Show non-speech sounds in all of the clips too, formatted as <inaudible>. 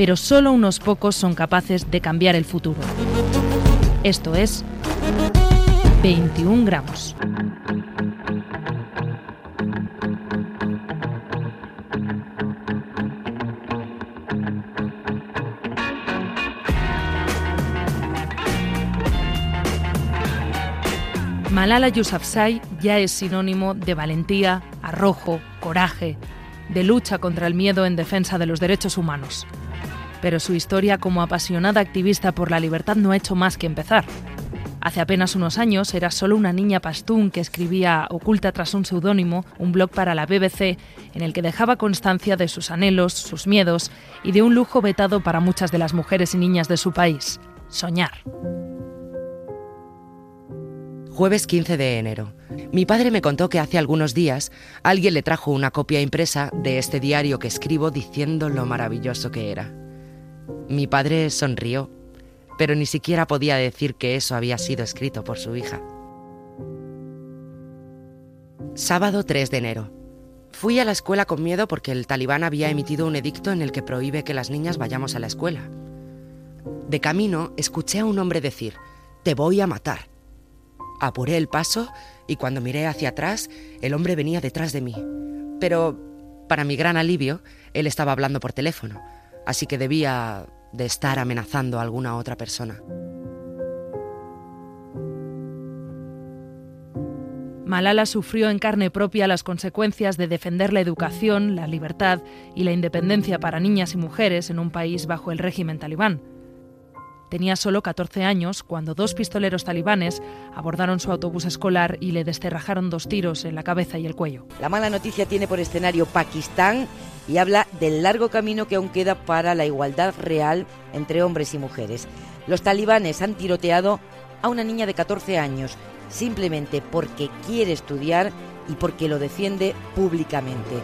pero solo unos pocos son capaces de cambiar el futuro. Esto es 21 gramos. Malala Yousafzai ya es sinónimo de valentía, arrojo, coraje, de lucha contra el miedo en defensa de los derechos humanos. Pero su historia como apasionada activista por la libertad no ha hecho más que empezar. Hace apenas unos años era solo una niña pastún que escribía, oculta tras un seudónimo, un blog para la BBC en el que dejaba constancia de sus anhelos, sus miedos y de un lujo vetado para muchas de las mujeres y niñas de su país, soñar. Jueves 15 de enero. Mi padre me contó que hace algunos días alguien le trajo una copia impresa de este diario que escribo diciendo lo maravilloso que era. Mi padre sonrió, pero ni siquiera podía decir que eso había sido escrito por su hija. Sábado 3 de enero. Fui a la escuela con miedo porque el talibán había emitido un edicto en el que prohíbe que las niñas vayamos a la escuela. De camino escuché a un hombre decir, te voy a matar. Apuré el paso y cuando miré hacia atrás, el hombre venía detrás de mí. Pero, para mi gran alivio, él estaba hablando por teléfono, así que debía de estar amenazando a alguna otra persona. Malala sufrió en carne propia las consecuencias de defender la educación, la libertad y la independencia para niñas y mujeres en un país bajo el régimen talibán. Tenía solo 14 años cuando dos pistoleros talibanes abordaron su autobús escolar y le desterrajaron dos tiros en la cabeza y el cuello. La mala noticia tiene por escenario Pakistán y habla del largo camino que aún queda para la igualdad real entre hombres y mujeres. Los talibanes han tiroteado a una niña de 14 años simplemente porque quiere estudiar y porque lo defiende públicamente.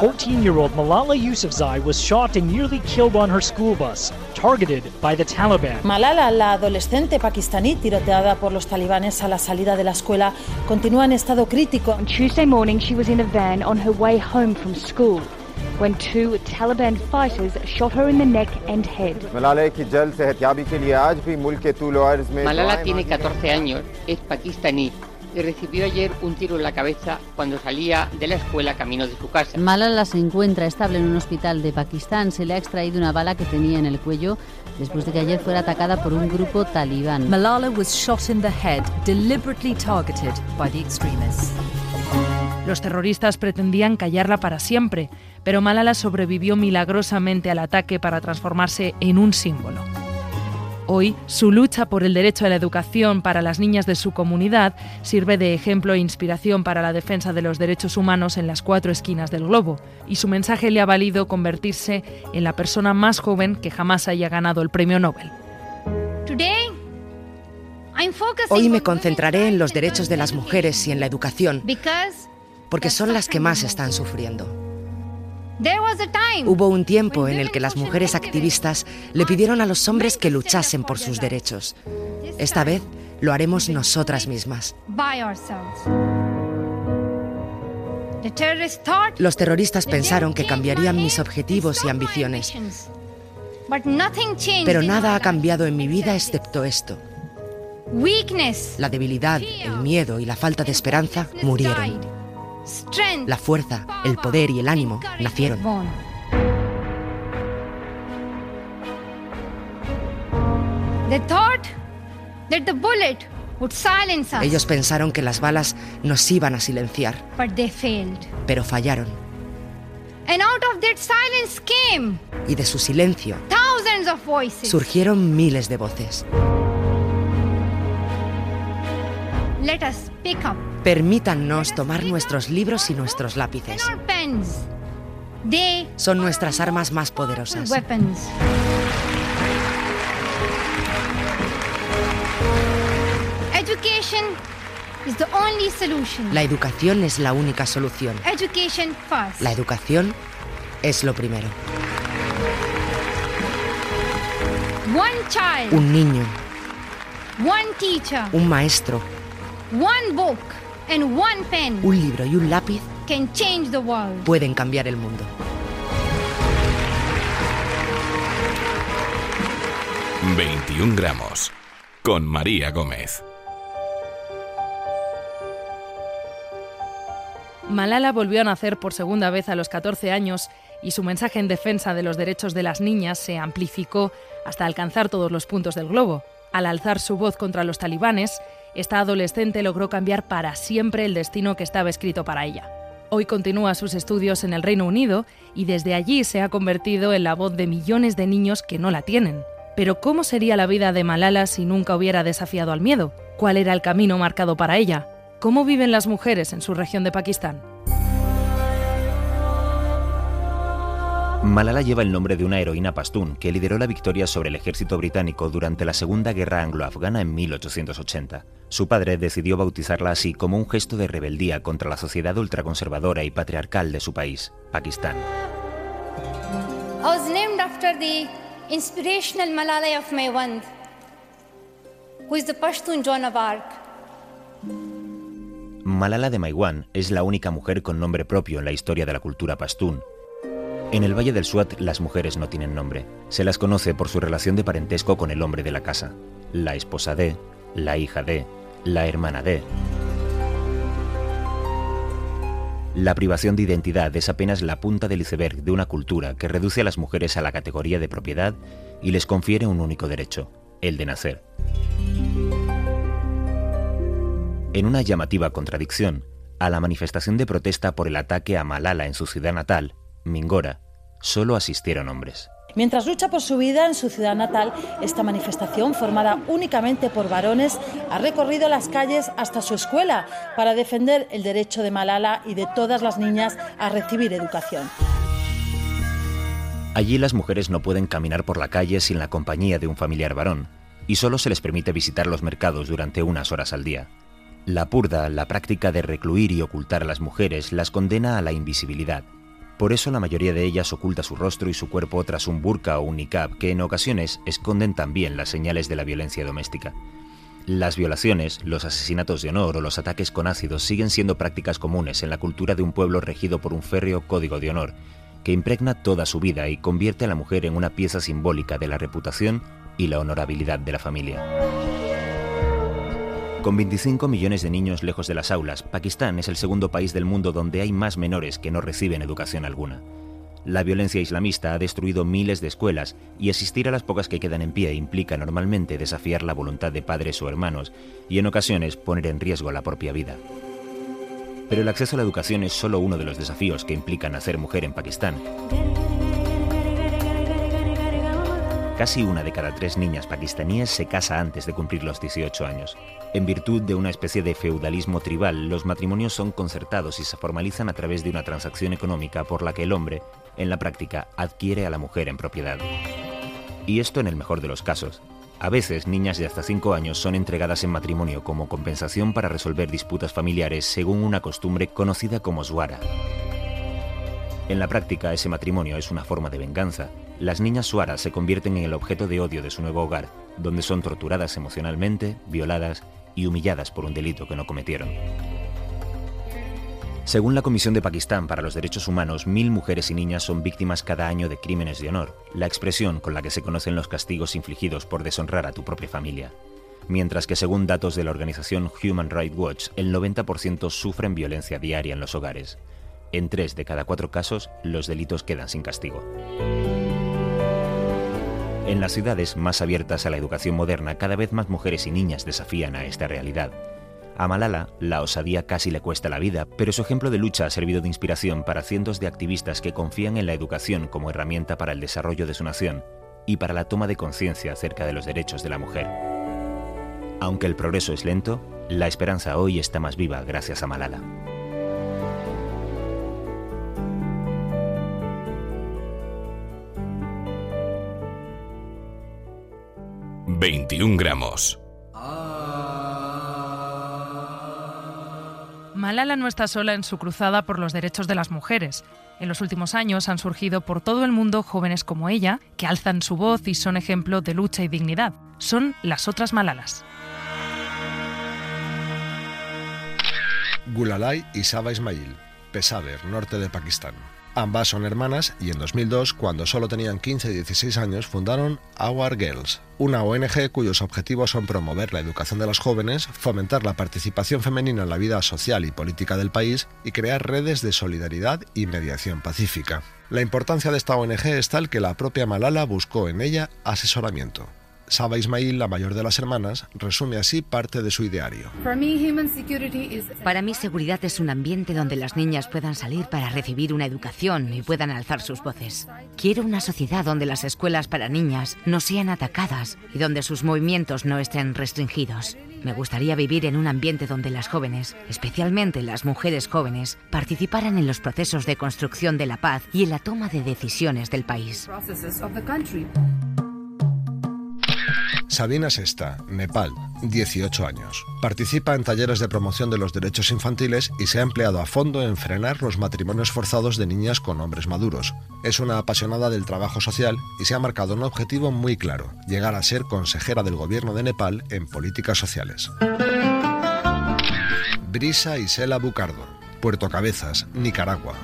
14-year-old Malala Yousafzai was shot and nearly killed on her school bus, targeted by the Taliban. Malala, la adolescente pakistaní tiroteada por los talibanes a la salida de la escuela, continúa en estado crítico. On Tuesday morning, she was in a van on her way home from school when two Taliban fighters shot her in the neck and head. Malala tiene 14 años, es pakistaní y recibió ayer un tiro en la cabeza cuando salía de la escuela camino de su casa. Malala se encuentra estable en un hospital de Pakistán. Se le ha extraído una bala que tenía en el cuello después de que ayer fuera atacada por un grupo talibán. Malala was shot in the head, deliberately targeted by the extremists. Los terroristas pretendían callarla para siempre, pero Malala sobrevivió milagrosamente al ataque para transformarse en un símbolo. Hoy, su lucha por el derecho a la educación para las niñas de su comunidad sirve de ejemplo e inspiración para la defensa de los derechos humanos en las cuatro esquinas del globo, y su mensaje le ha valido convertirse en la persona más joven que jamás haya ganado el premio Nobel. Hoy me concentraré en los derechos de las mujeres y en la educación, porque son las que más están sufriendo. Hubo un tiempo en el que las mujeres activistas le pidieron a los hombres que luchasen por sus derechos. Esta vez lo haremos nosotras mismas. Los terroristas pensaron que cambiarían mis objetivos y ambiciones. Pero nada ha cambiado en mi vida excepto esto. La debilidad, el miedo y la falta de esperanza murieron. La fuerza, el poder y el ánimo nacieron. Ellos pensaron que las balas nos iban a silenciar, pero fallaron. Y de su silencio surgieron miles de voces. Permítannos tomar nuestros libros y nuestros lápices. Son nuestras armas más poderosas. La educación es la única solución. La educación es lo primero. Un niño. Un maestro. Un libro y un lápiz pueden cambiar el mundo. ...21 gramos... ...con María Gómez. Malala volvió a nacer por segunda vez a los 14 años y su mensaje en defensa de los derechos de las niñas se amplificó hasta alcanzar todos los puntos del globo. Al alzar su voz contra los talibanes, esta adolescente logró cambiar para siempre el destino que estaba escrito para ella. Hoy continúa sus estudios en el Reino Unido y desde allí se ha convertido en la voz de millones de niños que no la tienen. Pero ¿cómo sería la vida de Malala si nunca hubiera desafiado al miedo? ¿Cuál era el camino marcado para ella? ¿Cómo viven las mujeres en su región de Pakistán? Malala lleva el nombre de una heroína pastún que lideró la victoria sobre el ejército británico durante la Segunda Guerra Anglo-Afgana en 1880. Su padre decidió bautizarla así como un gesto de rebeldía contra la sociedad ultraconservadora y patriarcal de su país, Pakistán. Malala of who is the Pashtun Joan of Arc. Malala de Maiwan es la única mujer con nombre propio en la historia de la cultura pastún. En el Valle del Suat las mujeres no tienen nombre. Se las conoce por su relación de parentesco con el hombre de la casa. La esposa de, la hija de, la hermana de. La privación de identidad es apenas la punta del iceberg de una cultura que reduce a las mujeres a la categoría de propiedad y les confiere un único derecho, el de nacer. En una llamativa contradicción, a la manifestación de protesta por el ataque a Malala en su ciudad natal, Mingora, solo asistieron hombres. Mientras lucha por su vida en su ciudad natal, esta manifestación, formada únicamente por varones, ha recorrido las calles hasta su escuela para defender el derecho de Malala y de todas las niñas a recibir educación. Allí las mujeres no pueden caminar por la calle sin la compañía de un familiar varón, y solo se les permite visitar los mercados durante unas horas al día. La purda, la práctica de recluir y ocultar a las mujeres, las condena a la invisibilidad. Por eso la mayoría de ellas oculta su rostro y su cuerpo tras un burka o un niqab que en ocasiones esconden también las señales de la violencia doméstica. Las violaciones, los asesinatos de honor o los ataques con ácidos siguen siendo prácticas comunes en la cultura de un pueblo regido por un férreo código de honor, que impregna toda su vida y convierte a la mujer en una pieza simbólica de la reputación y la honorabilidad de la familia. Con 25 millones de niños lejos de las aulas, Pakistán es el segundo país del mundo donde hay más menores que no reciben educación alguna. La violencia islamista ha destruido miles de escuelas y asistir a las pocas que quedan en pie implica normalmente desafiar la voluntad de padres o hermanos y en ocasiones poner en riesgo la propia vida. Pero el acceso a la educación es solo uno de los desafíos que implica nacer mujer en Pakistán. Casi una de cada tres niñas pakistaníes se casa antes de cumplir los 18 años. En virtud de una especie de feudalismo tribal, los matrimonios son concertados y se formalizan a través de una transacción económica por la que el hombre, en la práctica, adquiere a la mujer en propiedad. Y esto en el mejor de los casos. A veces, niñas de hasta 5 años son entregadas en matrimonio como compensación para resolver disputas familiares según una costumbre conocida como suara. En la práctica, ese matrimonio es una forma de venganza. Las niñas suaras se convierten en el objeto de odio de su nuevo hogar, donde son torturadas emocionalmente, violadas y humilladas por un delito que no cometieron. Según la Comisión de Pakistán para los Derechos Humanos, mil mujeres y niñas son víctimas cada año de crímenes de honor, la expresión con la que se conocen los castigos infligidos por deshonrar a tu propia familia. Mientras que según datos de la organización Human Rights Watch, el 90% sufren violencia diaria en los hogares. En tres de cada cuatro casos, los delitos quedan sin castigo. En las ciudades más abiertas a la educación moderna, cada vez más mujeres y niñas desafían a esta realidad. A Malala, la osadía casi le cuesta la vida, pero su ejemplo de lucha ha servido de inspiración para cientos de activistas que confían en la educación como herramienta para el desarrollo de su nación y para la toma de conciencia acerca de los derechos de la mujer. Aunque el progreso es lento, la esperanza hoy está más viva gracias a Malala. 21 gramos. Malala no está sola en su cruzada por los derechos de las mujeres. En los últimos años han surgido por todo el mundo jóvenes como ella, que alzan su voz y son ejemplo de lucha y dignidad. Son las otras Malalas. Gulalai y Saba Ismail, Pesaver, norte de Pakistán. Ambas son hermanas y en 2002, cuando solo tenían 15 y 16 años, fundaron Our Girls, una ONG cuyos objetivos son promover la educación de las jóvenes, fomentar la participación femenina en la vida social y política del país y crear redes de solidaridad y mediación pacífica. La importancia de esta ONG es tal que la propia Malala buscó en ella asesoramiento. Saba Ismail, la mayor de las hermanas, resume así parte de su ideario. Para mí seguridad es un ambiente donde las niñas puedan salir para recibir una educación y puedan alzar sus voces. Quiero una sociedad donde las escuelas para niñas no sean atacadas y donde sus movimientos no estén restringidos. Me gustaría vivir en un ambiente donde las jóvenes, especialmente las mujeres jóvenes, participaran en los procesos de construcción de la paz y en la toma de decisiones del país. Sabina Sesta, Nepal, 18 años. Participa en talleres de promoción de los derechos infantiles y se ha empleado a fondo en frenar los matrimonios forzados de niñas con hombres maduros. Es una apasionada del trabajo social y se ha marcado un objetivo muy claro, llegar a ser consejera del gobierno de Nepal en políticas sociales. Brisa Isela Bucardo, Puerto Cabezas, Nicaragua,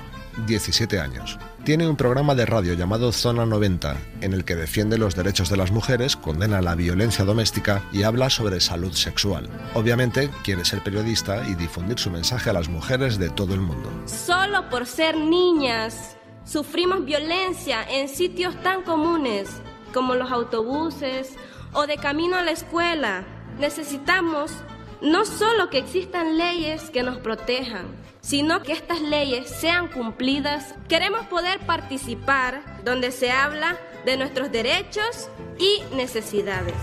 17 años. Tiene un programa de radio llamado Zona 90, en el que defiende los derechos de las mujeres, condena la violencia doméstica y habla sobre salud sexual. Obviamente quiere ser periodista y difundir su mensaje a las mujeres de todo el mundo. Solo por ser niñas sufrimos violencia en sitios tan comunes como los autobuses o de camino a la escuela. Necesitamos no solo que existan leyes que nos protejan, sino que estas leyes sean cumplidas. Queremos poder participar donde se habla de nuestros derechos y necesidades.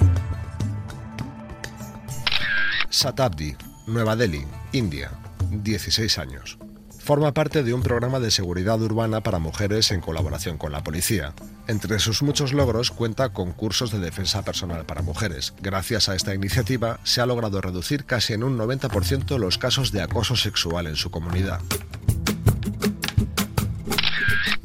Satabdi, Nueva Delhi, India, 16 años. Forma parte de un programa de seguridad urbana para mujeres en colaboración con la policía. Entre sus muchos logros cuenta con cursos de defensa personal para mujeres. Gracias a esta iniciativa se ha logrado reducir casi en un 90% los casos de acoso sexual en su comunidad.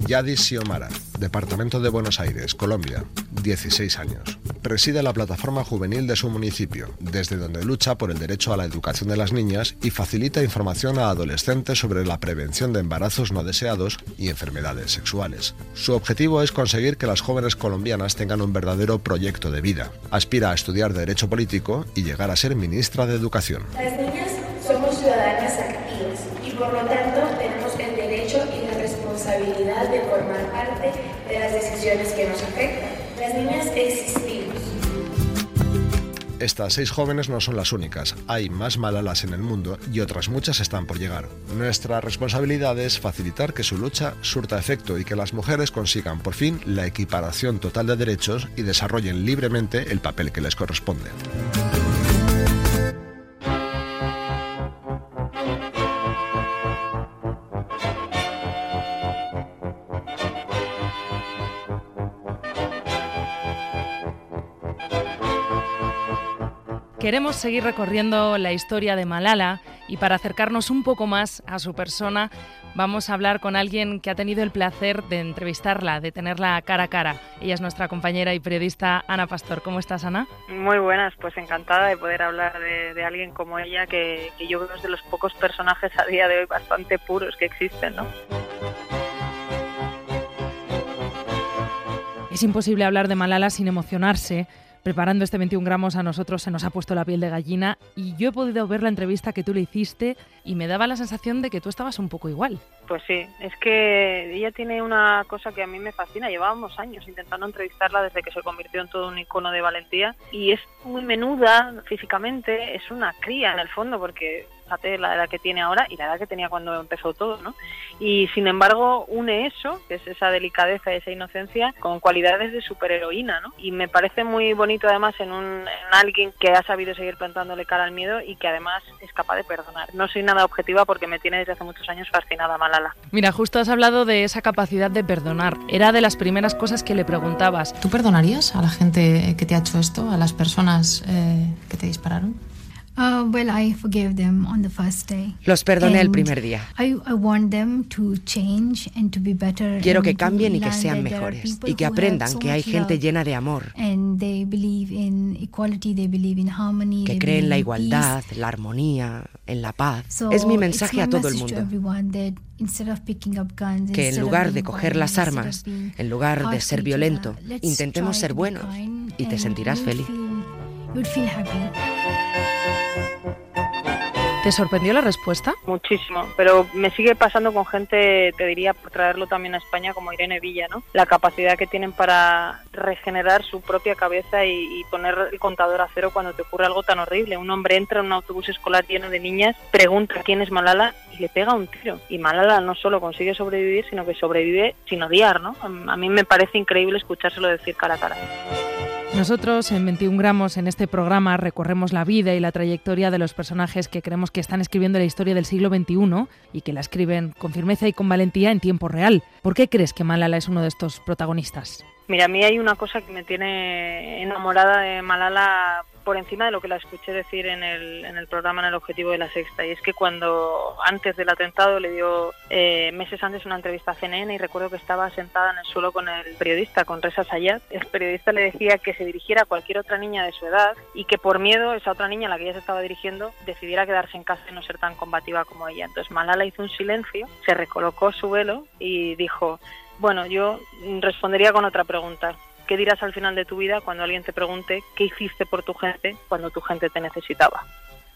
Yadis Xiomara, Departamento de Buenos Aires, Colombia, 16 años. Preside la plataforma juvenil de su municipio, desde donde lucha por el derecho a la educación de las niñas y facilita información a adolescentes sobre la prevención de embarazos no deseados y enfermedades sexuales. Su objetivo es conseguir que las jóvenes colombianas tengan un verdadero proyecto de vida. Aspira a estudiar Derecho Político y llegar a ser ministra de Educación. Las niñas somos ciudadanas activas y por lo tanto tenemos el derecho y la responsabilidad de formar parte que nos afectan. Las niñas existimos. Estas seis jóvenes no son las únicas, hay más malalas en el mundo y otras muchas están por llegar. Nuestra responsabilidad es facilitar que su lucha surta efecto y que las mujeres consigan por fin la equiparación total de derechos y desarrollen libremente el papel que les corresponde. Queremos seguir recorriendo la historia de Malala y para acercarnos un poco más a su persona vamos a hablar con alguien que ha tenido el placer de entrevistarla, de tenerla cara a cara. Ella es nuestra compañera y periodista Ana Pastor. ¿Cómo estás, Ana? Muy buenas, pues encantada de poder hablar de, de alguien como ella, que, que, yo creo es de los pocos personajes a día de hoy bastante puros que existen, ¿no? Es imposible hablar de Malala sin emocionarse preparando este 21 gramos a nosotros se nos ha puesto la piel de gallina y yo he podido ver la entrevista que tú le hiciste y me daba la sensación de que tú estabas un poco igual. Pues sí, es que ella tiene una cosa que a mí me fascina. Llevábamos años intentando entrevistarla desde que se convirtió en todo un icono de valentía y es muy menuda físicamente, es una cría en el fondo porque fíjate la edad que tiene ahora y la edad que tenía cuando empezó todo, ¿no? Y sin embargo une eso, que es esa delicadeza, esa inocencia, con cualidades de superheroína, ¿no? Y me parece muy bonito además en, un, en alguien que ha sabido seguir plantándole cara al miedo y que además es capaz de perdonar. No soy nada objetiva porque me tiene desde hace muchos años fascinada Malala. Mira, justo has hablado de esa capacidad de perdonar. Era de las primeras cosas que le preguntabas. ¿Tú perdonarías a la gente que te ha hecho esto, a las personas eh, que te dispararon? Uh, well, I forgave them on the first day. Los perdoné el primer día. I, I want them to change and to be better Quiero que cambien y que sean mejores y que aprendan que hay gente llena de amor, And they believe in equality, they believe in harmony, que cree en la igualdad, la armonía, en la paz. So Es mi mensaje a todo el mundo. everyone that instead of picking up guns, Que en lugar de coger las armas, en lugar de ser violento, intentemos ser buenos y te sentirás feliz. ¿Te sorprendió la respuesta? Muchísimo, pero me sigue pasando con gente, te diría, por traerlo también a España, como Irene Villa, ¿no? La capacidad que tienen para regenerar su propia cabeza y, y poner el contador a cero cuando te ocurre algo tan horrible. Un hombre entra en un autobús escolar lleno de niñas, pregunta quién es Malala y le pega un tiro. Y Malala no solo consigue sobrevivir, sino que sobrevive sin odiar, ¿no? A mí me parece increíble escuchárselo decir cara a cara. Nosotros en 21 gramos en este programa recorremos la vida y la trayectoria de los personajes que creemos que están escribiendo la historia del siglo XXI y que la escriben con firmeza y con valentía en tiempo real. ¿Por qué crees que Malala es uno de estos protagonistas? Mira, a mí hay una cosa que me tiene enamorada de Malala por encima de lo que la escuché decir en el, en el programa en el objetivo de la sexta y es que cuando antes del atentado le dio eh, meses antes una entrevista a CNN y recuerdo que estaba sentada en el suelo con el periodista, con Reza Sayat, el periodista le decía que se dirigiera a cualquier otra niña de su edad y que por miedo esa otra niña a la que ella se estaba dirigiendo decidiera quedarse en casa y no ser tan combativa como ella. Entonces Malala hizo un silencio, se recolocó su velo y dijo bueno, yo respondería con otra pregunta. ¿Qué dirás al final de tu vida cuando alguien te pregunte qué hiciste por tu gente cuando tu gente te necesitaba?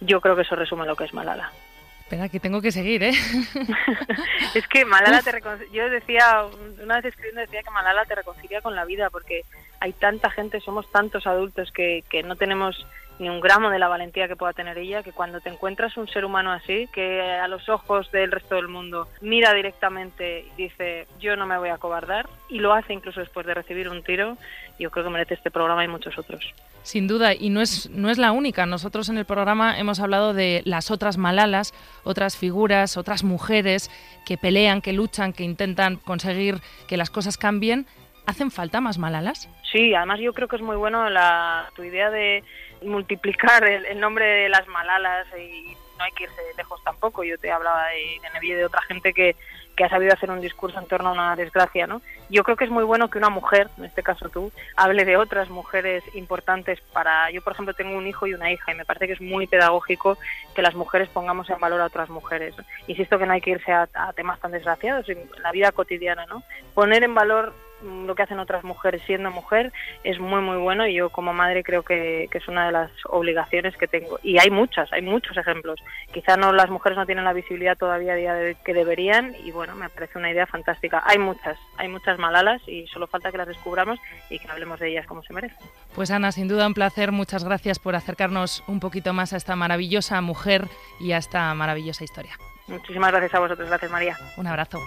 Yo creo que eso resume lo que es Malala. Espera, que tengo que seguir, ¿eh? <laughs> es que Malala te recon... yo decía, una vez escribiendo decía que Malala te reconcilia con la vida porque hay tanta gente, somos tantos adultos que, que no tenemos ni un gramo de la valentía que pueda tener ella, que cuando te encuentras un ser humano así, que a los ojos del resto del mundo mira directamente y dice, yo no me voy a cobardar, y lo hace incluso después de recibir un tiro, yo creo que merece este programa y muchos otros. Sin duda, y no es, no es la única. Nosotros en el programa hemos hablado de las otras malalas, otras figuras, otras mujeres que pelean, que luchan, que intentan conseguir que las cosas cambien. ¿Hacen falta más malalas? Sí, además yo creo que es muy bueno la, tu idea de multiplicar el, el, nombre de las malalas y no hay que irse lejos tampoco. Yo te hablaba de, de Nevi de otra gente que, que ha sabido hacer un discurso en torno a una desgracia, ¿no? Yo creo que es muy bueno que una mujer, en este caso tú, hable de otras mujeres importantes para... Yo, por ejemplo, tengo un hijo y una hija y me parece que es muy pedagógico que las mujeres pongamos en valor a otras mujeres. Insisto que no hay que irse a, a temas tan desgraciados en la vida cotidiana, ¿no? Poner en valor lo que hacen otras mujeres siendo mujer es muy muy bueno y yo como madre creo que, que, es una de las obligaciones que tengo. Y hay muchas, hay muchos ejemplos. Quizá no las mujeres no tienen la visibilidad todavía a día de que deberían y bueno me parece una idea fantástica. Hay muchas, hay muchas malalas y solo falta que las descubramos y que hablemos de ellas como se merecen. Pues Ana, sin duda un placer, muchas gracias por acercarnos un poquito más a esta maravillosa mujer y a esta maravillosa historia. Muchísimas gracias a vosotros, gracias María. Un abrazo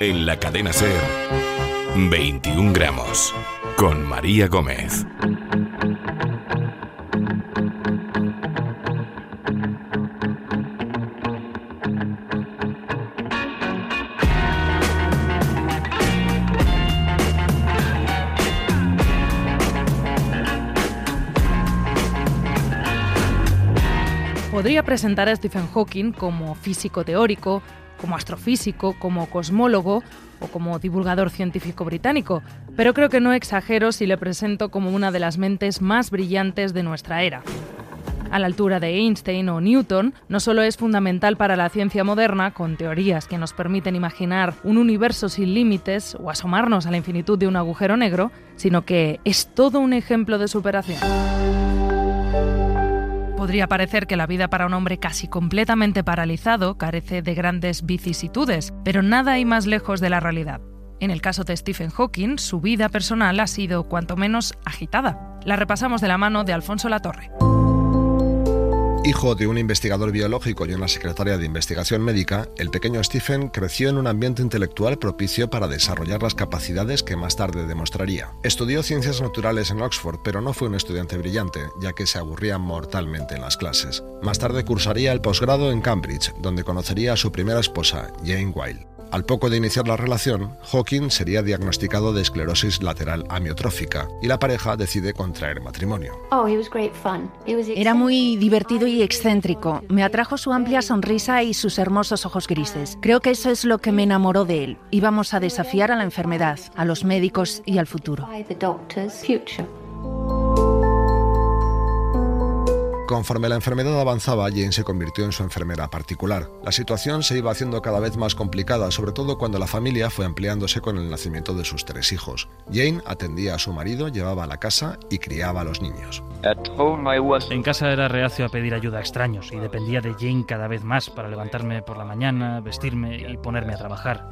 En la cadena Ser, 21 gramos, con María Gómez. Podría presentar a Stephen Hawking como físico teórico, como astrofísico, como cosmólogo o como divulgador científico británico, pero creo que no exagero si le presento como una de las mentes más brillantes de nuestra era. A la altura de Einstein o Newton, no solo es fundamental para la ciencia moderna, con teorías que nos permiten imaginar un universo sin límites o asomarnos a la infinitud de un agujero negro, sino que es todo un ejemplo de superación. Podría parecer que la vida para un hombre casi completamente paralizado carece de grandes vicisitudes, pero nada hay más lejos de la realidad. En el caso de Stephen Hawking, su vida personal ha sido cuanto menos agitada. La repasamos de la mano de Alfonso Latorre. Hijo de un investigador biológico y una secretaria de investigación médica, el pequeño Stephen creció en un ambiente intelectual propicio para desarrollar las capacidades que más tarde demostraría. Estudió ciencias naturales en Oxford, pero no fue un estudiante brillante, ya que se aburría mortalmente en las clases. Más tarde cursaría el posgrado en Cambridge, donde conocería a su primera esposa, Jane Wilde. Al poco de iniciar la relación, Hawking sería diagnosticado de esclerosis lateral amiotrófica y la pareja decide contraer matrimonio. Era muy divertido y excéntrico. Me atrajo su amplia sonrisa y sus hermosos ojos grises. Creo que eso es lo que me enamoró de él. Íbamos a desafiar a la enfermedad, a los médicos y al futuro. Conforme la enfermedad avanzaba, Jane se convirtió en su enfermera particular. La situación se iba haciendo cada vez más complicada, sobre todo cuando la familia fue ampliándose con el nacimiento de sus tres hijos. Jane atendía a su marido, llevaba a la casa y criaba a los niños. En casa era reacio a pedir ayuda a extraños y dependía de Jane cada vez más para levantarme por la mañana, vestirme y ponerme a trabajar.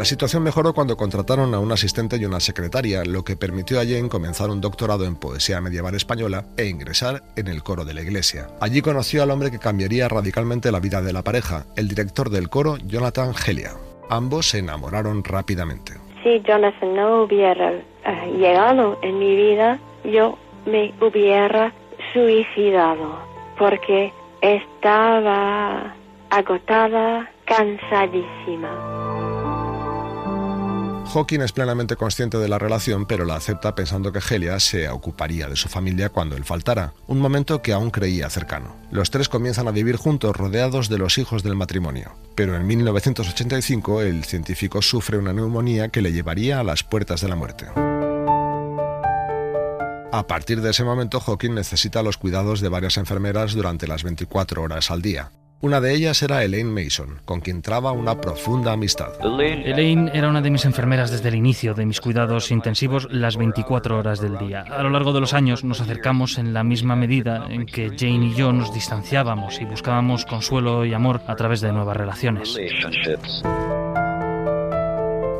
La situación mejoró cuando contrataron a un asistente y una secretaria, lo que permitió a Jane comenzar un doctorado en poesía medieval española e ingresar en el coro de la iglesia. Allí conoció al hombre que cambiaría radicalmente la vida de la pareja, el director del coro, Jonathan Helia. Ambos se enamoraron rápidamente. Si Jonathan no hubiera eh, llegado en mi vida, yo me hubiera suicidado porque estaba agotada, cansadísima. Hawking es plenamente consciente de la relación, pero la acepta pensando que Helia se ocuparía de su familia cuando él faltara, un momento que aún creía cercano. Los tres comienzan a vivir juntos rodeados de los hijos del matrimonio, pero en 1985 el científico sufre una neumonía que le llevaría a las puertas de la muerte. A partir de ese momento, Hawking necesita los cuidados de varias enfermeras durante las 24 horas al día. Una de ellas era Elaine Mason, con quien traba una profunda amistad. Elaine era una de mis enfermeras desde el inicio de mis cuidados intensivos las 24 horas del día. A lo largo de los años nos acercamos en la misma medida en que Jane y yo nos distanciábamos y buscábamos consuelo y amor a través de nuevas relaciones.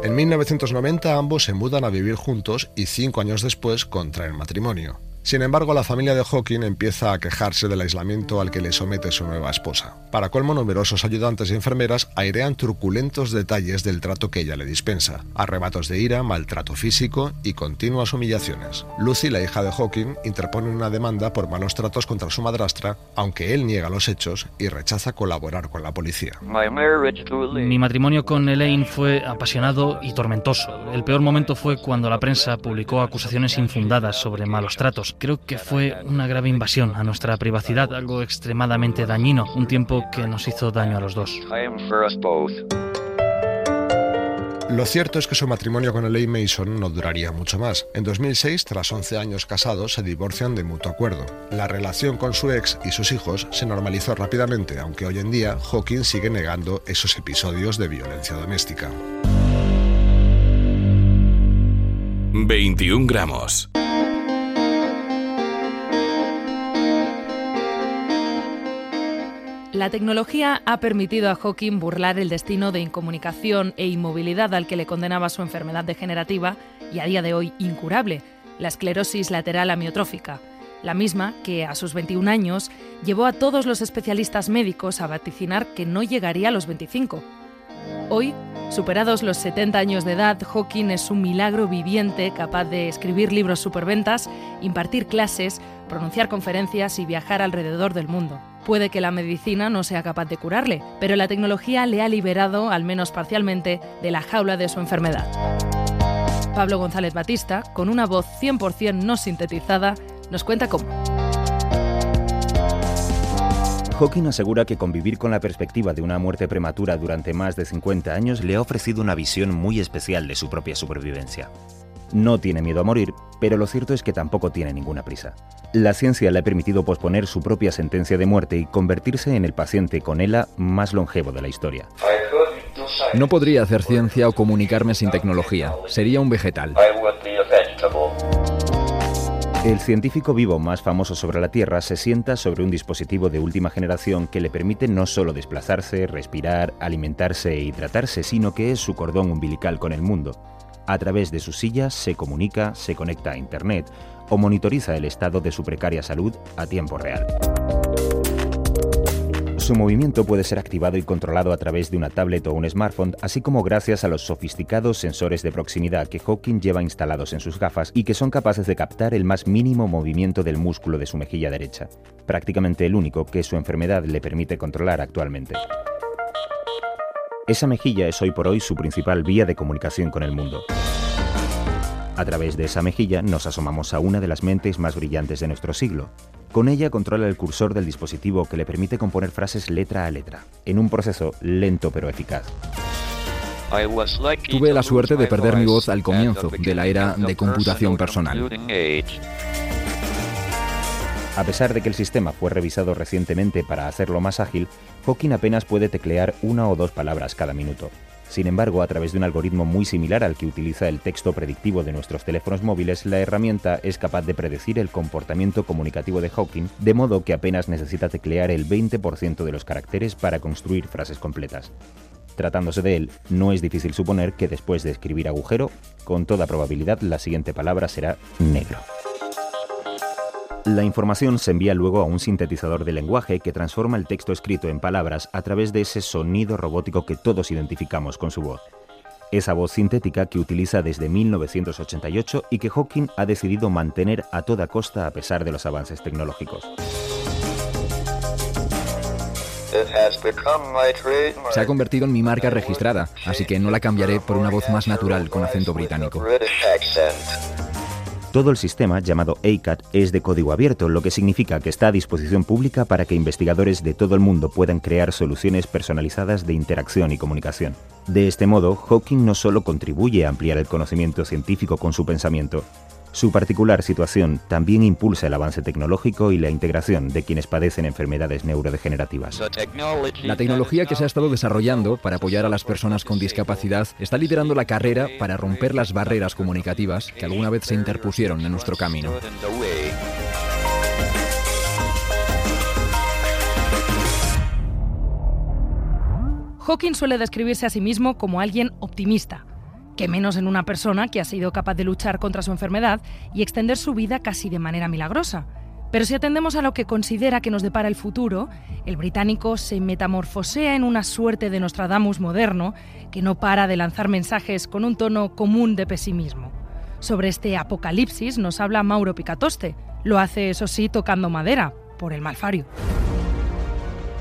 En 1990 ambos se mudan a vivir juntos y cinco años después contraen matrimonio. Sin embargo, la familia de Hawking empieza a quejarse del aislamiento al que le somete su nueva esposa. Para colmo, numerosos ayudantes y enfermeras airean truculentos detalles del trato que ella le dispensa, arrebatos de ira, maltrato físico y continuas humillaciones. Lucy, la hija de Hawking, interpone una demanda por malos tratos contra su madrastra, aunque él niega los hechos y rechaza colaborar con la policía. Mi matrimonio con Elaine fue apasionado y tormentoso. El peor momento fue cuando la prensa publicó acusaciones infundadas sobre malos tratos. Creo que fue una grave invasión a nuestra privacidad, algo extremadamente dañino, un tiempo que nos hizo daño a los dos. Lo cierto es que su matrimonio con Elaine Mason no duraría mucho más. En 2006, tras 11 años casados, se divorcian de mutuo acuerdo. La relación con su ex y sus hijos se normalizó rápidamente, aunque hoy en día Hawking sigue negando esos episodios de violencia doméstica. 21 gramos. La tecnología ha permitido a Hawking burlar el destino de incomunicación e inmovilidad al que le condenaba su enfermedad degenerativa y a día de hoy incurable, la esclerosis lateral amiotrófica, la misma que a sus 21 años llevó a todos los especialistas médicos a vaticinar que no llegaría a los 25. Hoy, superados los 70 años de edad, Hawking es un milagro viviente capaz de escribir libros superventas, impartir clases, pronunciar conferencias y viajar alrededor del mundo. Puede que la medicina no sea capaz de curarle, pero la tecnología le ha liberado, al menos parcialmente, de la jaula de su enfermedad. Pablo González Batista, con una voz 100% no sintetizada, nos cuenta cómo. Hawking asegura que convivir con la perspectiva de una muerte prematura durante más de 50 años le ha ofrecido una visión muy especial de su propia supervivencia. No tiene miedo a morir, pero lo cierto es que tampoco tiene ninguna prisa. La ciencia le ha permitido posponer su propia sentencia de muerte y convertirse en el paciente con ELA más longevo de la historia. No podría hacer ciencia o comunicarme sin tecnología. Sería un vegetal. El científico vivo más famoso sobre la Tierra se sienta sobre un dispositivo de última generación que le permite no solo desplazarse, respirar, alimentarse e hidratarse, sino que es su cordón umbilical con el mundo. A través de sus sillas se comunica, se conecta a Internet o monitoriza el estado de su precaria salud a tiempo real. Su movimiento puede ser activado y controlado a través de una tablet o un smartphone, así como gracias a los sofisticados sensores de proximidad que Hawking lleva instalados en sus gafas y que son capaces de captar el más mínimo movimiento del músculo de su mejilla derecha, prácticamente el único que su enfermedad le permite controlar actualmente. Esa mejilla es hoy por hoy su principal vía de comunicación con el mundo. A través de esa mejilla nos asomamos a una de las mentes más brillantes de nuestro siglo, con ella controla el cursor del dispositivo que le permite componer frases letra a letra, en un proceso lento pero eficaz. Tuve la suerte de perder mi voz al comienzo de la era de computación personal. A pesar de que el sistema fue revisado recientemente para hacerlo más ágil, Hawking apenas puede teclear una o dos palabras cada minuto. Sin embargo, a través de un algoritmo muy similar al que utiliza el texto predictivo de nuestros teléfonos móviles, la herramienta es capaz de predecir el comportamiento comunicativo de Hawking, de modo que apenas necesita teclear el 20% de los caracteres para construir frases completas. Tratándose de él, no es difícil suponer que después de escribir agujero, con toda probabilidad la siguiente palabra será negro. La información se envía luego a un sintetizador de lenguaje que transforma el texto escrito en palabras a través de ese sonido robótico que todos identificamos con su voz. Esa voz sintética que utiliza desde 1988 y que Hawking ha decidido mantener a toda costa a pesar de los avances tecnológicos. Se ha convertido en mi marca registrada, así que no la cambiaré por una voz más natural con acento británico. Todo el sistema, llamado ACAT, es de código abierto, lo que significa que está a disposición pública para que investigadores de todo el mundo puedan crear soluciones personalizadas de interacción y comunicación. De este modo, Hawking no solo contribuye a ampliar el conocimiento científico con su pensamiento, su particular situación también impulsa el avance tecnológico y la integración de quienes padecen enfermedades neurodegenerativas. La tecnología que se ha estado desarrollando para apoyar a las personas con discapacidad está liderando la carrera para romper las barreras comunicativas que alguna vez se interpusieron en nuestro camino. Hawking suele describirse a sí mismo como alguien optimista que menos en una persona que ha sido capaz de luchar contra su enfermedad y extender su vida casi de manera milagrosa. Pero si atendemos a lo que considera que nos depara el futuro, el británico se metamorfosea en una suerte de Nostradamus moderno que no para de lanzar mensajes con un tono común de pesimismo. Sobre este apocalipsis nos habla Mauro Picatoste. Lo hace, eso sí, tocando madera, por el malfario.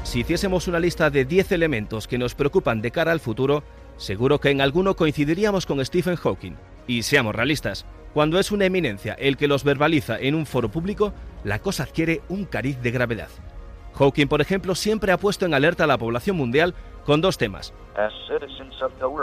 Si hiciésemos una lista de 10 elementos que nos preocupan de cara al futuro, Seguro que en alguno coincidiríamos con Stephen Hawking. Y seamos realistas, cuando es una eminencia el que los verbaliza en un foro público, la cosa adquiere un cariz de gravedad. Hawking, por ejemplo, siempre ha puesto en alerta a la población mundial con dos temas.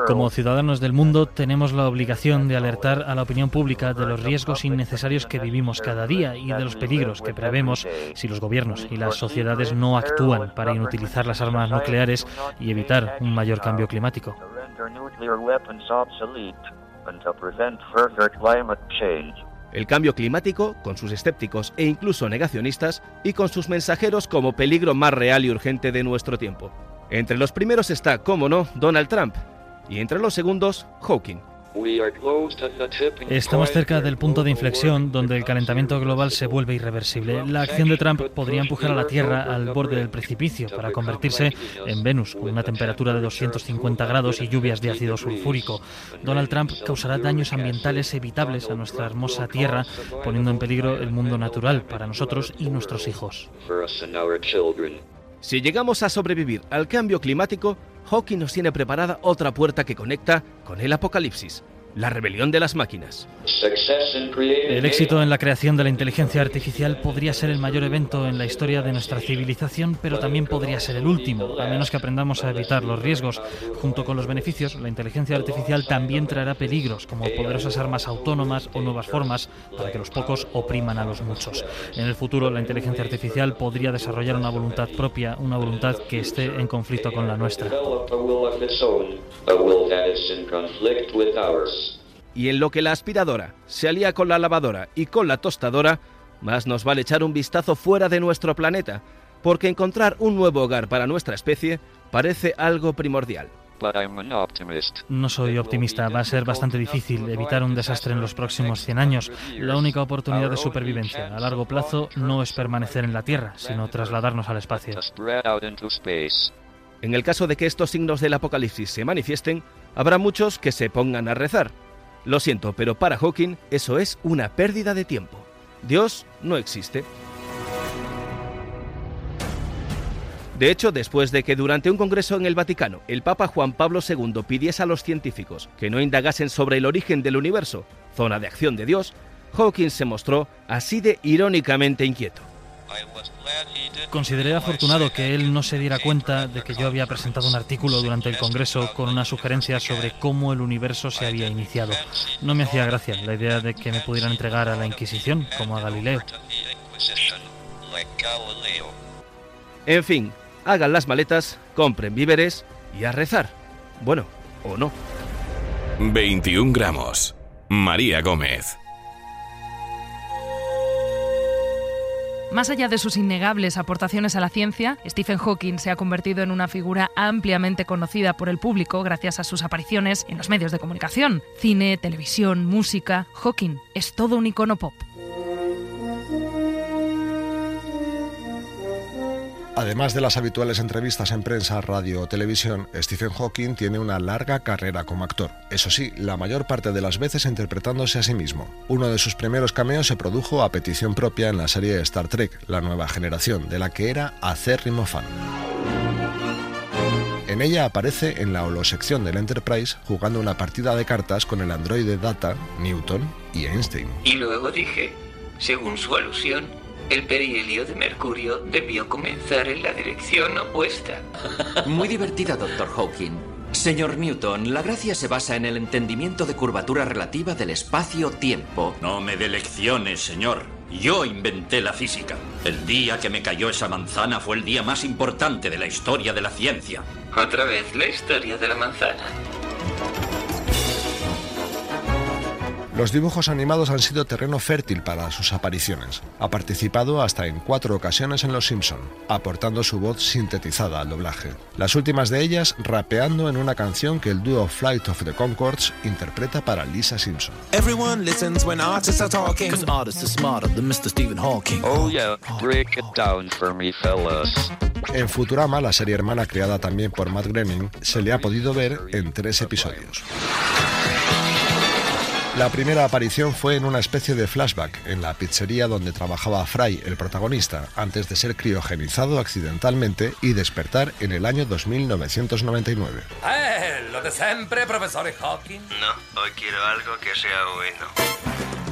Como ciudadanos del mundo tenemos la obligación de alertar a la opinión pública de los riesgos innecesarios que vivimos cada día y de los peligros que prevemos si los gobiernos y las sociedades no actúan para inutilizar las armas nucleares y evitar un mayor cambio climático. El cambio climático, con sus escépticos e incluso negacionistas, y con sus mensajeros como peligro más real y urgente de nuestro tiempo. Entre los primeros está, como no, Donald Trump, y entre los segundos, Hawking. Estamos cerca del punto de inflexión donde el calentamiento global se vuelve irreversible. La acción de Trump podría empujar a la Tierra al borde del precipicio para convertirse en Venus, con una temperatura de 250 grados y lluvias de ácido sulfúrico. Donald Trump causará daños ambientales evitables a nuestra hermosa Tierra, poniendo en peligro el mundo natural para nosotros y nuestros hijos. Si llegamos a sobrevivir al cambio climático, Hawking nos tiene preparada otra puerta que conecta con el apocalipsis la rebelión de las máquinas. El éxito en la creación de la inteligencia artificial podría ser el mayor evento en la historia de nuestra civilización, pero también podría ser el último, a menos que aprendamos a evitar los riesgos. Junto con los beneficios, la inteligencia artificial también traerá peligros, como poderosas armas autónomas o nuevas formas para que los pocos opriman a los muchos. En el futuro, la inteligencia artificial podría desarrollar una voluntad propia, una voluntad que esté en conflicto con la nuestra. Y en lo que la aspiradora se alía con la lavadora y con la tostadora, más nos vale echar un vistazo fuera de nuestro planeta, porque encontrar un nuevo hogar para nuestra especie parece algo primordial. No soy optimista, va a ser bastante difícil evitar un desastre en los próximos 100 años. La única oportunidad de supervivencia a largo plazo no es permanecer en la Tierra, sino trasladarnos al espacio. En el caso de que estos signos del apocalipsis se manifiesten, habrá muchos que se pongan a rezar. Lo siento, pero para Hawking eso es una pérdida de tiempo. Dios no existe. De hecho, después de que durante un congreso en el Vaticano el Papa Juan Pablo II pidiese a los científicos que no indagasen sobre el origen del universo, zona de acción de Dios, Hawking se mostró así de irónicamente inquieto. Consideré afortunado que él no se diera cuenta de que yo había presentado un artículo durante el Congreso con una sugerencia sobre cómo el universo se había iniciado. No me hacía gracia la idea de que me pudieran entregar a la Inquisición, como a Galileo. En fin, hagan las maletas, compren víveres y a rezar. Bueno, o no. 21 gramos. María Gómez. Más allá de sus innegables aportaciones a la ciencia, Stephen Hawking se ha convertido en una figura ampliamente conocida por el público gracias a sus apariciones en los medios de comunicación, cine, televisión, música. Hawking es todo un icono pop. Además de las habituales entrevistas en prensa, radio o televisión, Stephen Hawking tiene una larga carrera como actor. Eso sí, la mayor parte de las veces interpretándose a sí mismo. Uno de sus primeros cameos se produjo a petición propia en la serie Star Trek, La Nueva Generación, de la que era acérrimo fan. En ella aparece en la holosección del Enterprise jugando una partida de cartas con el androide Data, Newton y Einstein. Y luego dije, según su alusión, el perihelio de Mercurio debió comenzar en la dirección opuesta. Muy divertida, doctor Hawking. Señor Newton, la gracia se basa en el entendimiento de curvatura relativa del espacio-tiempo. No me dé lecciones, señor. Yo inventé la física. El día que me cayó esa manzana fue el día más importante de la historia de la ciencia. Otra vez la historia de la manzana. Los dibujos animados han sido terreno fértil para sus apariciones. Ha participado hasta en cuatro ocasiones en Los Simpson, aportando su voz sintetizada al doblaje. Las últimas de ellas rapeando en una canción que el dúo Flight of the Concords interpreta para Lisa Simpson. Everyone listens when artists are talking. Cause artists are smarter than Mr. Stephen Hawking. Oh yeah, break it down for me, fellas. En Futurama, la serie hermana creada también por Matt Groening, se le ha podido ver en tres episodios. La primera aparición fue en una especie de flashback en la pizzería donde trabajaba Fry, el protagonista, antes de ser criogenizado accidentalmente y despertar en el año 2999. ¡Eh! Lo de siempre, profesor Hawking. No, hoy quiero algo que sea bueno.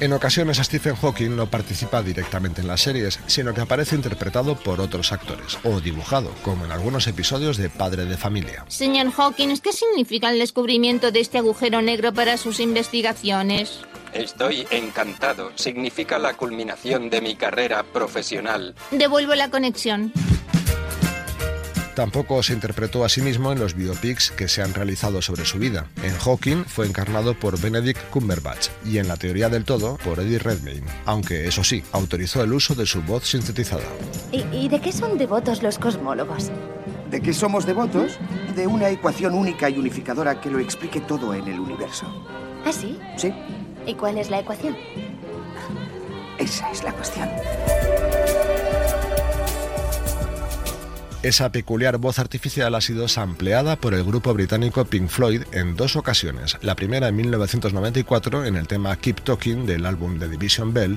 En ocasiones Stephen Hawking no participa directamente en las series, sino que aparece interpretado por otros actores, o dibujado, como en algunos episodios de Padre de Familia. Señor Hawking, ¿qué significa el descubrimiento de este agujero negro para sus investigaciones? Estoy encantado. Significa la culminación de mi carrera profesional. Devuelvo la conexión. Tampoco se interpretó a sí mismo en los biopics que se han realizado sobre su vida. En Hawking fue encarnado por Benedict Cumberbatch y en La teoría del todo por Eddie Redmayne, aunque eso sí, autorizó el uso de su voz sintetizada. ¿Y, de qué son devotos los cosmólogos? ¿De qué somos devotos? De una ecuación única y unificadora que lo explique todo en el universo. ¿Ah, sí? Sí. ¿Y cuál es la ecuación? Esa es la cuestión. Esa peculiar voz artificial ha sido sampleada por el grupo británico Pink Floyd en dos ocasiones. La primera en 1994 en el tema Keep Talking del álbum The Division Bell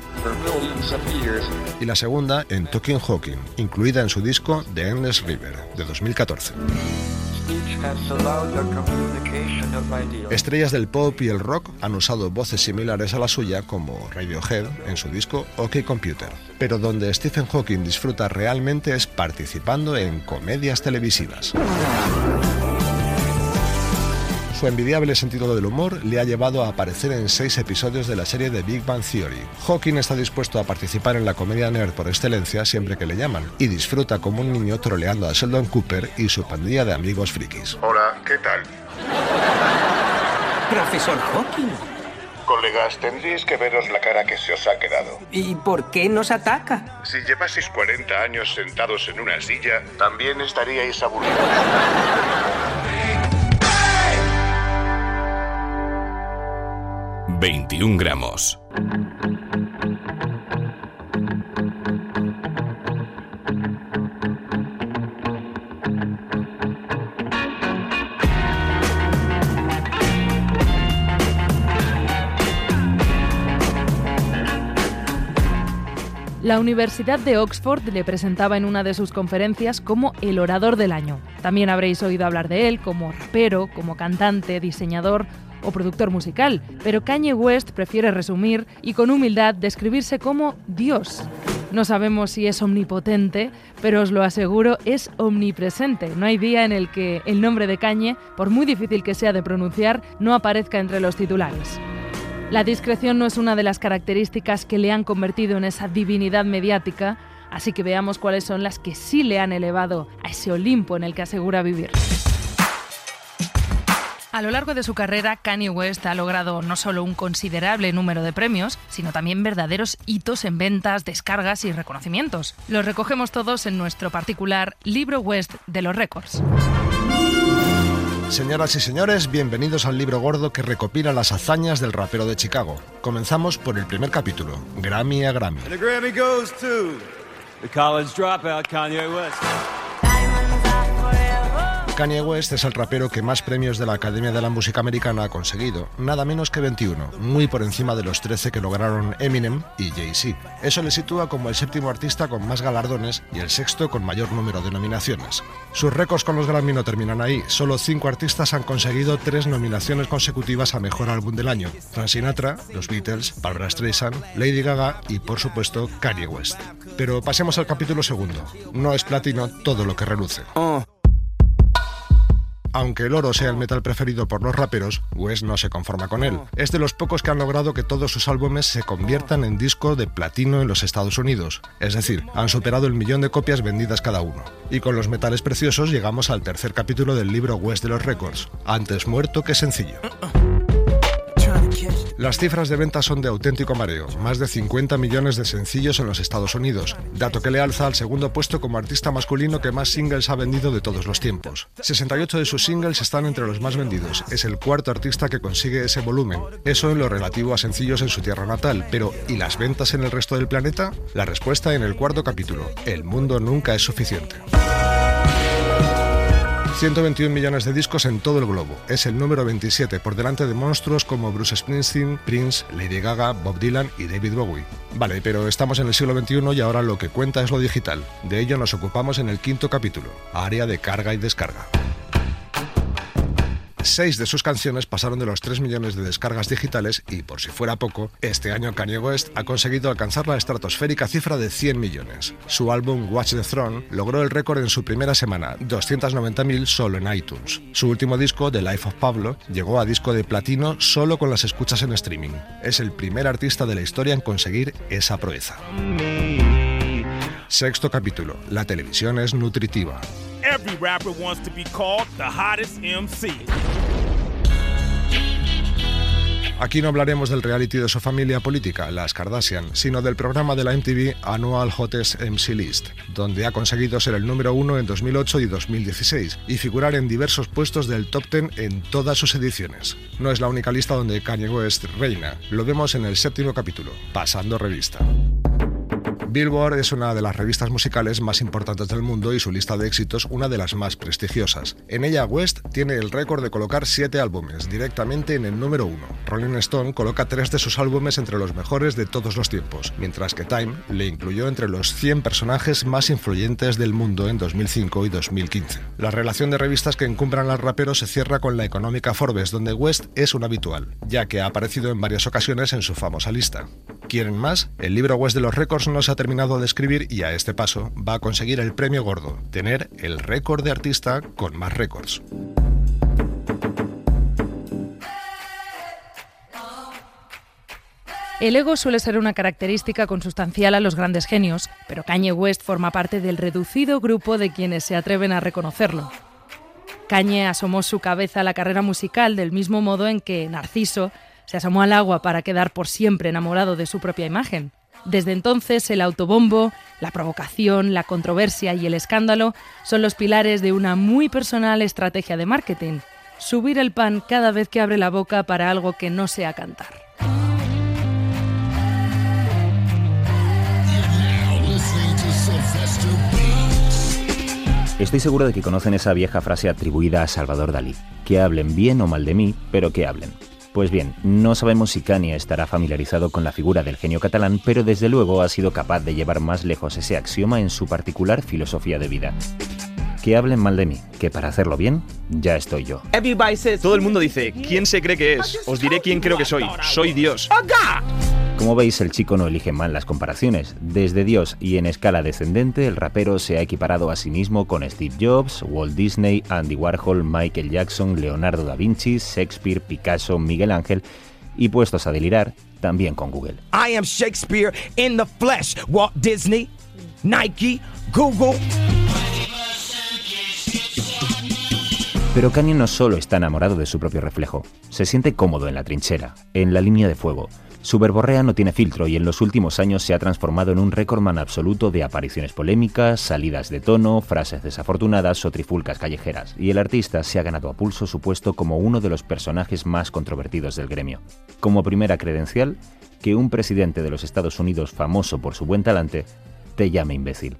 y la segunda en Talking Hawking, incluida en su disco The Endless River de 2014. Estrellas del pop y el rock han usado voces similares a la suya como Radiohead en su disco OK Computer, pero donde Stephen Hawking disfruta realmente es participando en comedias televisivas. Su envidiable sentido del humor le ha llevado a aparecer en seis episodios de la serie de Big Bang Theory. Hawking está dispuesto a participar en la comedia nerd por excelencia siempre que le llaman, y disfruta como un niño troleando a Sheldon Cooper y su pandilla de amigos frikis. Hola, ¿qué tal? Profesor Hawking. Colegas, tendréis que veros la cara que se os ha quedado. ¿Y por qué nos ataca? Si llevaseis 40 años sentados en una silla, también estaríais aburridos. 21 gramos. La Universidad de Oxford le presentaba en una de sus conferencias como el orador del año. También habréis oído hablar de él como rapero, como cantante, diseñador o productor musical, pero Kanye West prefiere resumir y con humildad describirse como Dios. No sabemos si es omnipotente, pero os lo aseguro, es omnipresente. No hay día en el que el nombre de Kanye, por muy difícil que sea de pronunciar, no aparezca entre los titulares. La discreción no es una de las características que le han convertido en esa divinidad mediática, así que veamos cuáles son las que sí le han elevado a ese Olimpo en el que asegura vivir. A lo largo de su carrera, Kanye West ha logrado no solo un considerable número de premios, sino también verdaderos hitos en ventas, descargas y reconocimientos. Los recogemos todos en nuestro particular libro West de los récords. Señoras y señores, bienvenidos al libro gordo que recopila las hazañas del rapero de Chicago. Comenzamos por el primer capítulo, Grammy a Grammy. Kanye West es el rapero que más premios de la Academia de la Música Americana ha conseguido, nada menos que 21, muy por encima de los 13 que lograron Eminem y Jay-Z. Eso le sitúa como el séptimo artista con más galardones y el sexto con mayor número de nominaciones. Sus récords con los Grammy no terminan ahí, solo cinco artistas han conseguido tres nominaciones consecutivas a Mejor Álbum del Año, Frank Sinatra, los Beatles, Barbara Streisand, Lady Gaga y por supuesto Kanye West. Pero pasemos al capítulo segundo. No es platino todo lo que reluce. Oh. Aunque el oro sea el metal preferido por los raperos, West no se conforma con él. Es de los pocos que han logrado que todos sus álbumes se conviertan en disco de platino en los Estados Unidos. Es decir, han superado el millón de copias vendidas cada uno. Y con los metales preciosos llegamos al tercer capítulo del libro West de los Records. Antes muerto que sencillo. Las cifras de ventas son de auténtico mareo, más de 50 millones de sencillos en los Estados Unidos, dato que le alza al segundo puesto como artista masculino que más singles ha vendido de todos los tiempos. 68 de sus singles están entre los más vendidos, es el cuarto artista que consigue ese volumen, eso en lo relativo a sencillos en su tierra natal, pero ¿y las ventas en el resto del planeta? La respuesta en el cuarto capítulo, el mundo nunca es suficiente. 121 millones de discos en todo el globo. Es el número 27, por delante de monstruos como Bruce Springsteen, Prince, Lady Gaga, Bob Dylan y David Bowie. Vale, pero estamos en el siglo XXI y ahora lo que cuenta es lo digital. De ello nos ocupamos en el quinto capítulo, área de carga y descarga. Seis de sus canciones pasaron de los 3 millones de descargas digitales y, por si fuera poco, este año Kanye West ha conseguido alcanzar la estratosférica cifra de 100 millones. Su álbum Watch the Throne logró el récord en su primera semana, 290.000 solo en iTunes. Su último disco, The Life of Pablo, llegó a disco de platino solo con las escuchas en streaming. Es el primer artista de la historia en conseguir esa proeza. Sexto capítulo. La televisión es nutritiva. Every rapper wants to be called the hottest MC. Aquí no hablaremos del reality de su familia política, las Kardashian, sino del programa de la MTV Annual Hottest MC List, donde ha conseguido ser el número uno en 2008 y 2016 y figurar en diversos puestos del top 10 en todas sus ediciones. No es la única lista donde Kanye West reina, lo vemos en el séptimo capítulo, Pasando Revista. Billboard es una de las revistas musicales más importantes del mundo y su lista de éxitos una de las más prestigiosas. En ella West tiene el récord de colocar siete álbumes directamente en el número uno. Rolling Stone coloca tres de sus álbumes entre los mejores de todos los tiempos, mientras que Time le incluyó entre los 100 personajes más influyentes del mundo en 2005 y 2015. La relación de revistas que encumbran al rapero se cierra con la económica Forbes, donde West es un habitual, ya que ha aparecido en varias ocasiones en su famosa lista. ¿Quieren más? El libro West de los récords no se ha terminado de escribir y a este paso va a conseguir el premio gordo, tener el récord de artista con más récords. El ego suele ser una característica consustancial a los grandes genios, pero Kanye West forma parte del reducido grupo de quienes se atreven a reconocerlo. Cañe asomó su cabeza a la carrera musical del mismo modo en que Narciso se asomó al agua para quedar por siempre enamorado de su propia imagen. Desde entonces el autobombo, la provocación, la controversia y el escándalo son los pilares de una muy personal estrategia de marketing. Subir el pan cada vez que abre la boca para algo que no sea cantar. Estoy seguro de que conocen esa vieja frase atribuida a Salvador Dalí, que hablen bien o mal de mí, pero que hablen. Pues bien, no sabemos si Kanye estará familiarizado con la figura del genio catalán, pero desde luego ha sido capaz de llevar más lejos ese axioma en su particular filosofía de vida. Que hablen mal de mí, que para hacerlo bien, ya estoy yo. Todo el mundo dice, ¿quién se cree que es? Os diré quién creo que soy. Soy Dios. Como veis, el chico no elige mal las comparaciones. Desde Dios y en escala descendente, el rapero se ha equiparado a sí mismo con Steve Jobs, Walt Disney, Andy Warhol, Michael Jackson, Leonardo da Vinci, Shakespeare, Picasso, Miguel Ángel y puestos a delirar, también con Google. I am Shakespeare in the flesh. Walt Disney, Nike, Google. Pero Kanye no solo está enamorado de su propio reflejo, se siente cómodo en la trinchera, en la línea de fuego. Su verborrea no tiene filtro y en los últimos años se ha transformado en un récordman absoluto de apariciones polémicas, salidas de tono, frases desafortunadas o trifulcas callejeras, y el artista se ha ganado a pulso su puesto como uno de los personajes más controvertidos del gremio. Como primera credencial, que un presidente de los Estados Unidos famoso por su buen talante te llame imbécil.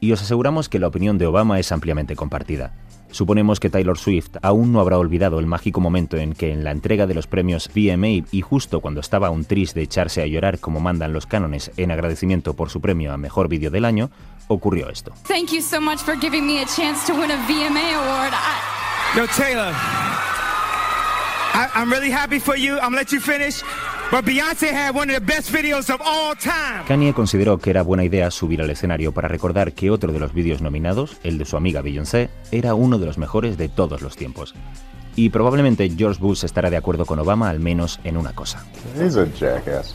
Y os aseguramos que la opinión de Obama es ampliamente compartida. Suponemos que Taylor Swift aún no habrá olvidado el mágico momento en que en la entrega de los premios VMA y justo cuando estaba un triste de echarse a llorar como mandan los cánones en agradecimiento por su premio a Mejor Vídeo del Año, ocurrió esto. Thank you so much for giving me a chance to win a VMA award. Yo, Taylor, I, I'm really happy for you. I'm gonna let you finish. But Beyonce had one of the best videos of all time. Kanye consideró que era buena idea subir al escenario para recordar que otro de los vídeos nominados, el de su amiga Beyoncé, era uno de los mejores de todos los tiempos. Y probablemente George Bush estará de acuerdo con Obama al menos en una cosa.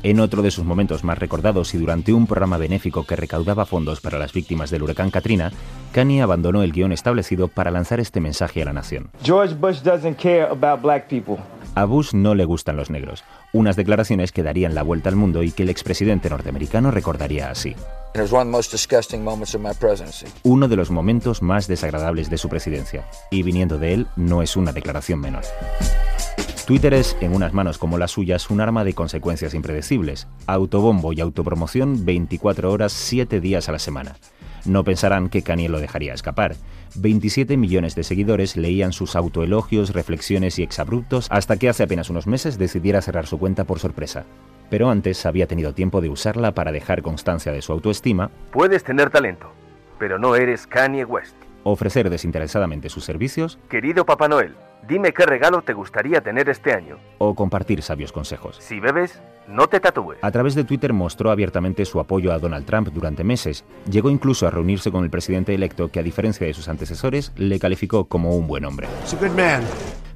En otro de sus momentos más recordados y durante un programa benéfico que recaudaba fondos para las víctimas del huracán Katrina, Kanye abandonó el guion establecido para lanzar este mensaje a la nación. George Bush doesn't care about black people. A Bush no le gustan los negros, unas declaraciones que darían la vuelta al mundo y que el expresidente norteamericano recordaría así. Uno de los momentos más desagradables de su presidencia, y viniendo de él no es una declaración menor. Twitter es, en unas manos como las suyas, un arma de consecuencias impredecibles. Autobombo y autopromoción 24 horas, 7 días a la semana. No pensarán que Kanye lo dejaría escapar. 27 millones de seguidores leían sus autoelogios, reflexiones y exabruptos hasta que hace apenas unos meses decidiera cerrar su cuenta por sorpresa. Pero antes había tenido tiempo de usarla para dejar constancia de su autoestima. Puedes tener talento, pero no eres Kanye West. Ofrecer desinteresadamente sus servicios. Querido Papá Noel, dime qué regalo te gustaría tener este año. O compartir sabios consejos. Si bebes, no te tatúes. A través de Twitter mostró abiertamente su apoyo a Donald Trump durante meses. Llegó incluso a reunirse con el presidente electo que, a diferencia de sus antecesores, le calificó como un buen hombre.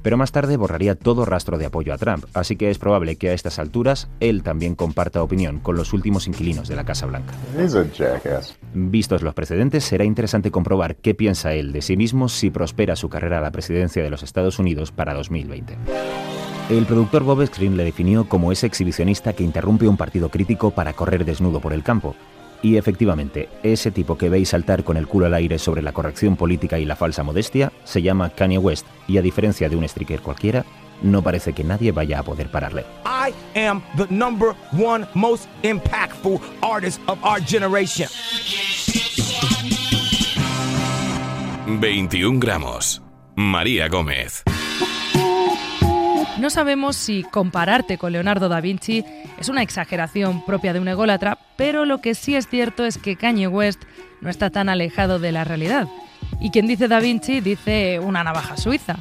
Pero más tarde borraría todo rastro de apoyo a Trump, así que es probable que a estas alturas él también comparta opinión con los últimos inquilinos de la Casa Blanca. Vistos los precedentes, será interesante comprobar qué piensa él de sí mismo si prospera su carrera a la presidencia de los Estados Unidos para 2020. El productor Bob Screen le definió como ese exhibicionista que interrumpe un partido crítico para correr desnudo por el campo. Y efectivamente, ese tipo que veis saltar con el culo al aire sobre la corrección política y la falsa modestia se llama Kanye West y a diferencia de un streaker cualquiera, no parece que nadie vaya a poder pararle. I am the number one most impactful artist of our generation. 21 gramos. María Gómez. No sabemos si compararte con Leonardo da Vinci es una exageración propia de un ególatra, pero lo que sí es cierto es que Kanye West no está tan alejado de la realidad. Y quien dice da Vinci dice una navaja suiza.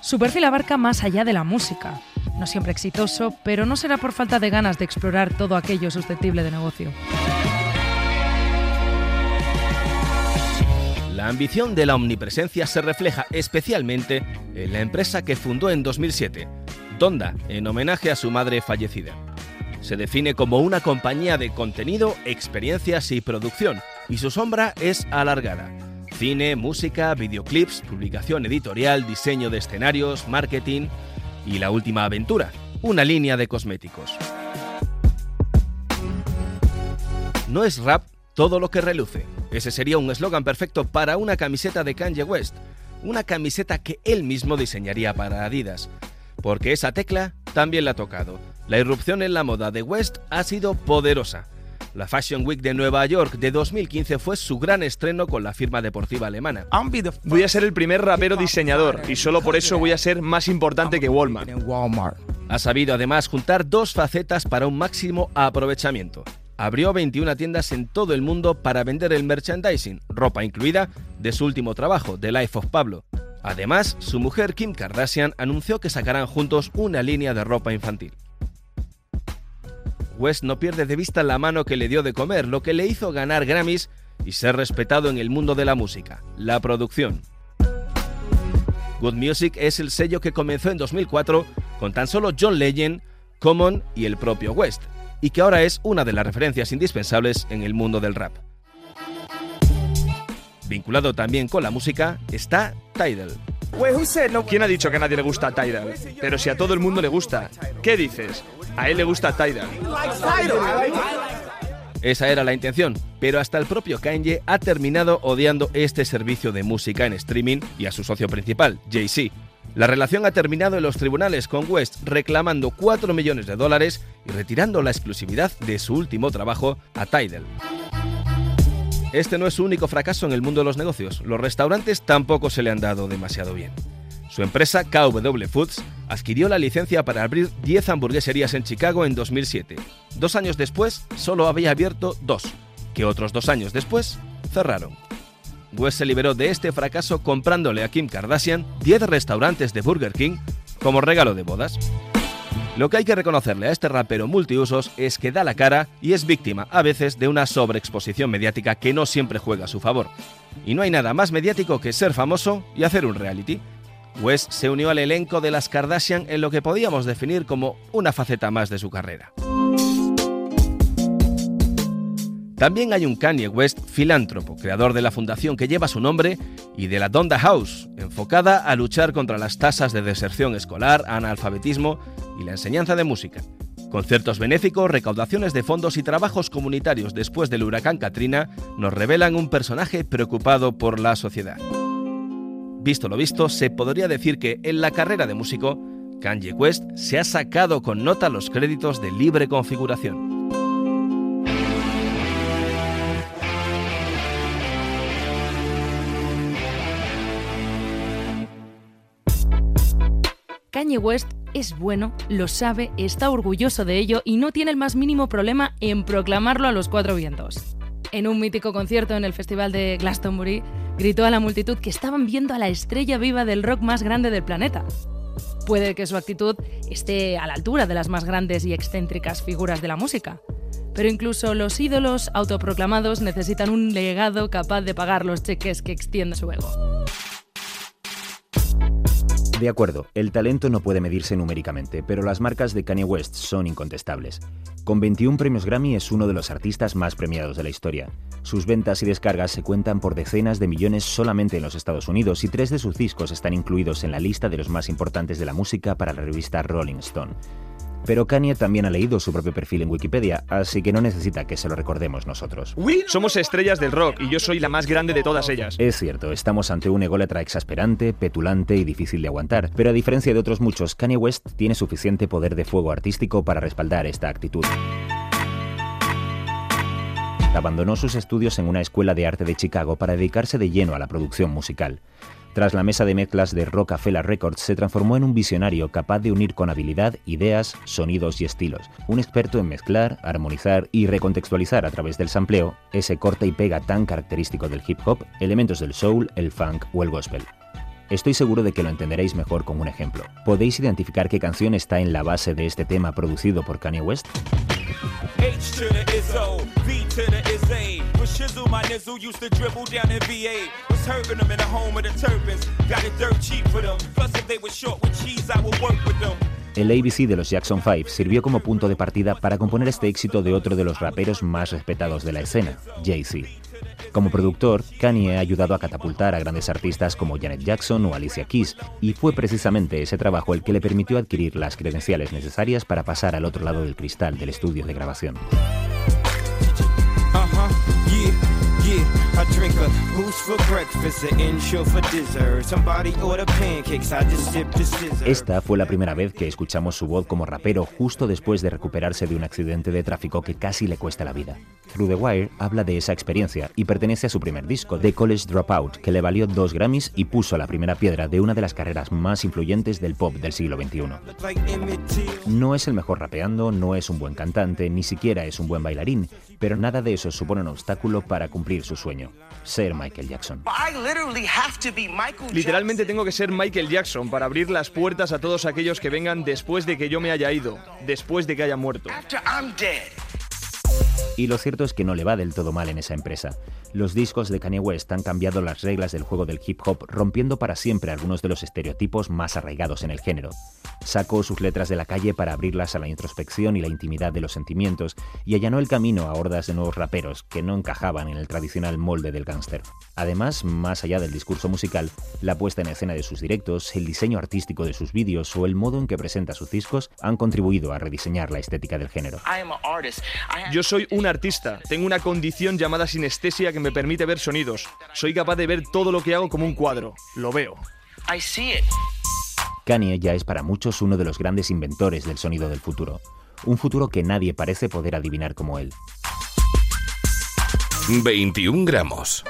Su perfil abarca más allá de la música. No siempre exitoso, pero no será por falta de ganas de explorar todo aquello susceptible de negocio. La ambición de la omnipresencia se refleja especialmente en la empresa que fundó en 2007, Donda, en homenaje a su madre fallecida. Se define como una compañía de contenido, experiencias y producción, y su sombra es alargada. Cine, música, videoclips, publicación editorial, diseño de escenarios, marketing y la última aventura, una línea de cosméticos. No es rap todo lo que reluce. Ese sería un eslogan perfecto para una camiseta de Kanye West, una camiseta que él mismo diseñaría para Adidas, porque esa tecla también la ha tocado. La irrupción en la moda de West ha sido poderosa. La Fashion Week de Nueva York de 2015 fue su gran estreno con la firma deportiva alemana. Voy a ser el primer rapero diseñador y solo por eso voy a ser más importante que Walmart. Ha sabido además juntar dos facetas para un máximo aprovechamiento. Abrió 21 tiendas en todo el mundo para vender el merchandising, ropa incluida, de su último trabajo, The Life of Pablo. Además, su mujer Kim Kardashian anunció que sacarán juntos una línea de ropa infantil. West no pierde de vista la mano que le dio de comer, lo que le hizo ganar Grammys y ser respetado en el mundo de la música, la producción. Good Music es el sello que comenzó en 2004 con tan solo John Legend, Common y el propio West, y que ahora es una de las referencias indispensables en el mundo del rap. Vinculado también con la música está Tidal. ¿Quién ha dicho que a nadie le gusta Tidal? Pero si a todo el mundo le gusta, ¿qué dices? A él le gusta Tidal. Esa era la intención, pero hasta el propio Kanye ha terminado odiando este servicio de música en streaming y a su socio principal, Jay-Z. La relación ha terminado en los tribunales con West reclamando 4 millones de dólares y retirando la exclusividad de su último trabajo a Tidal. Este no es su único fracaso en el mundo de los negocios. Los restaurantes tampoco se le han dado demasiado bien. Su empresa KW Foods adquirió la licencia para abrir 10 hamburgueserías en Chicago en 2007. Dos años después, solo había abierto dos, que otros dos años después cerraron. West se liberó de este fracaso comprándole a Kim Kardashian 10 restaurantes de Burger King como regalo de bodas. Lo que hay que reconocerle a este rapero multiusos es que da la cara y es víctima a veces de una sobreexposición mediática que no siempre juega a su favor. Y no hay nada más mediático que ser famoso y hacer un reality. West se unió al elenco de las Kardashian en lo que podíamos definir como una faceta más de su carrera. También hay un Kanye West filántropo, creador de la fundación que lleva su nombre y de la Donda House, enfocada a luchar contra las tasas de deserción escolar, analfabetismo y la enseñanza de música. Conciertos benéficos, recaudaciones de fondos y trabajos comunitarios después del huracán Katrina nos revelan un personaje preocupado por la sociedad. Visto lo visto, se podría decir que en la carrera de músico, Kanye West se ha sacado con nota los créditos de libre configuración. Kanye West es bueno, lo sabe, está orgulloso de ello y no tiene el más mínimo problema en proclamarlo a los cuatro vientos. En un mítico concierto en el Festival de Glastonbury, gritó a la multitud que estaban viendo a la estrella viva del rock más grande del planeta. Puede que su actitud esté a la altura de las más grandes y excéntricas figuras de la música, pero incluso los ídolos autoproclamados necesitan un legado capaz de pagar los cheques que extiende su ego. De acuerdo, el talento no puede medirse numéricamente, pero las marcas de Kanye West son incontestables. Con 21 premios Grammy es uno de los artistas más premiados de la historia. Sus ventas y descargas se cuentan por decenas de millones solamente en los Estados Unidos y tres de sus discos están incluidos en la lista de los más importantes de la música para la revista Rolling Stone. Pero Kanye también ha leído su propio perfil en Wikipedia, así que no necesita que se lo recordemos nosotros. Somos estrellas del rock y yo soy la más grande de todas ellas. Es cierto, estamos ante un ególatra exasperante, petulante y difícil de aguantar, pero a diferencia de otros muchos, Kanye West tiene suficiente poder de fuego artístico para respaldar esta actitud. Abandonó sus estudios en una escuela de arte de Chicago para dedicarse de lleno a la producción musical. Tras la mesa de mezclas de Rockefeller Records, se transformó en un visionario capaz de unir con habilidad ideas, sonidos y estilos. Un experto en mezclar, armonizar y recontextualizar a través del sampleo ese corte y pega tan característico del hip hop, elementos del soul, el funk o el gospel. Estoy seguro de que lo entenderéis mejor con un ejemplo. ¿Podéis identificar qué canción está en la base de este tema producido por Kanye West? El ABC de los Jackson 5 sirvió como punto de partida para componer este éxito de otro de los raperos más respetados de la escena, Jay-Z. Como productor, Kanye ha ayudado a catapultar a grandes artistas como Janet Jackson o Alicia Keys, y fue precisamente ese trabajo el que le permitió adquirir las credenciales necesarias para pasar al otro lado del cristal del estudio de grabación. Esta fue la primera vez que escuchamos su voz como rapero justo después de recuperarse de un accidente de tráfico que casi le cuesta la vida. Through the Wire habla de esa experiencia y pertenece a su primer disco, The College Dropout, que le valió dos Grammys y puso la primera piedra de una de las carreras más influyentes del pop del siglo XXI. No es el mejor rapeando, no es un buen cantante, ni siquiera es un buen bailarín, pero nada de eso supone un obstáculo para cumplir su sueño, ser Michael Jackson. Literalmente tengo que ser Michael Jackson para abrir las puertas a todos aquellos que vengan después de que yo me haya ido, después de que haya muerto. Y lo cierto es que no le va del todo mal en esa empresa. Los discos de Kanye West han cambiado las reglas del juego del hip hop, rompiendo para siempre algunos de los estereotipos más arraigados en el género. Sacó sus letras de la calle para abrirlas a la introspección y la intimidad de los sentimientos, y allanó el camino a hordas de nuevos raperos que no encajaban en el tradicional molde del gángster. Además, más allá del discurso musical, la puesta en escena de sus directos, el diseño artístico de sus vídeos o el modo en que presenta sus discos han contribuido a rediseñar la estética del género. Yo soy un artista, tengo una condición llamada sinestesia que me permite ver sonidos. Soy capaz de ver todo lo que hago como un cuadro. Lo veo. Kanye ya es para muchos uno de los grandes inventores del sonido del futuro. Un futuro que nadie parece poder adivinar como él. 21 gramos.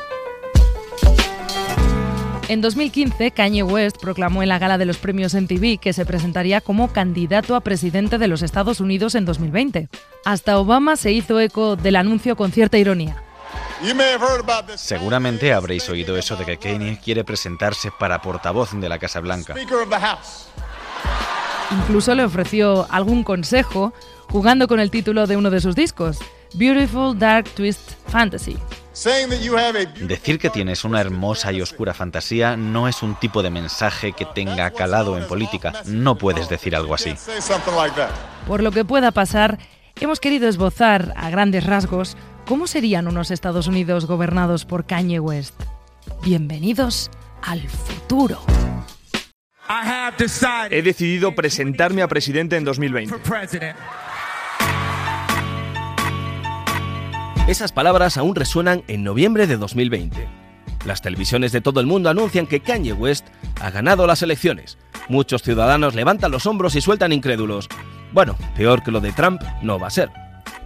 En 2015, Kanye West proclamó en la gala de los premios MTV que se presentaría como candidato a presidente de los Estados Unidos en 2020. Hasta Obama se hizo eco del anuncio con cierta ironía. Seguramente habréis oído eso de que Kanye quiere presentarse para portavoz de la Casa Blanca. Incluso le ofreció algún consejo jugando con el título de uno de sus discos, Beautiful Dark Twist Fantasy. Decir que tienes una hermosa y oscura fantasía no es un tipo de mensaje que tenga calado en política. No puedes decir algo así. Por lo que pueda pasar, hemos querido esbozar a grandes rasgos cómo serían unos Estados Unidos gobernados por Kanye West. Bienvenidos al futuro. He decidido presentarme a presidente en 2020. Esas palabras aún resuenan en noviembre de 2020. Las televisiones de todo el mundo anuncian que Kanye West ha ganado las elecciones. Muchos ciudadanos levantan los hombros y sueltan incrédulos. Bueno, peor que lo de Trump no va a ser.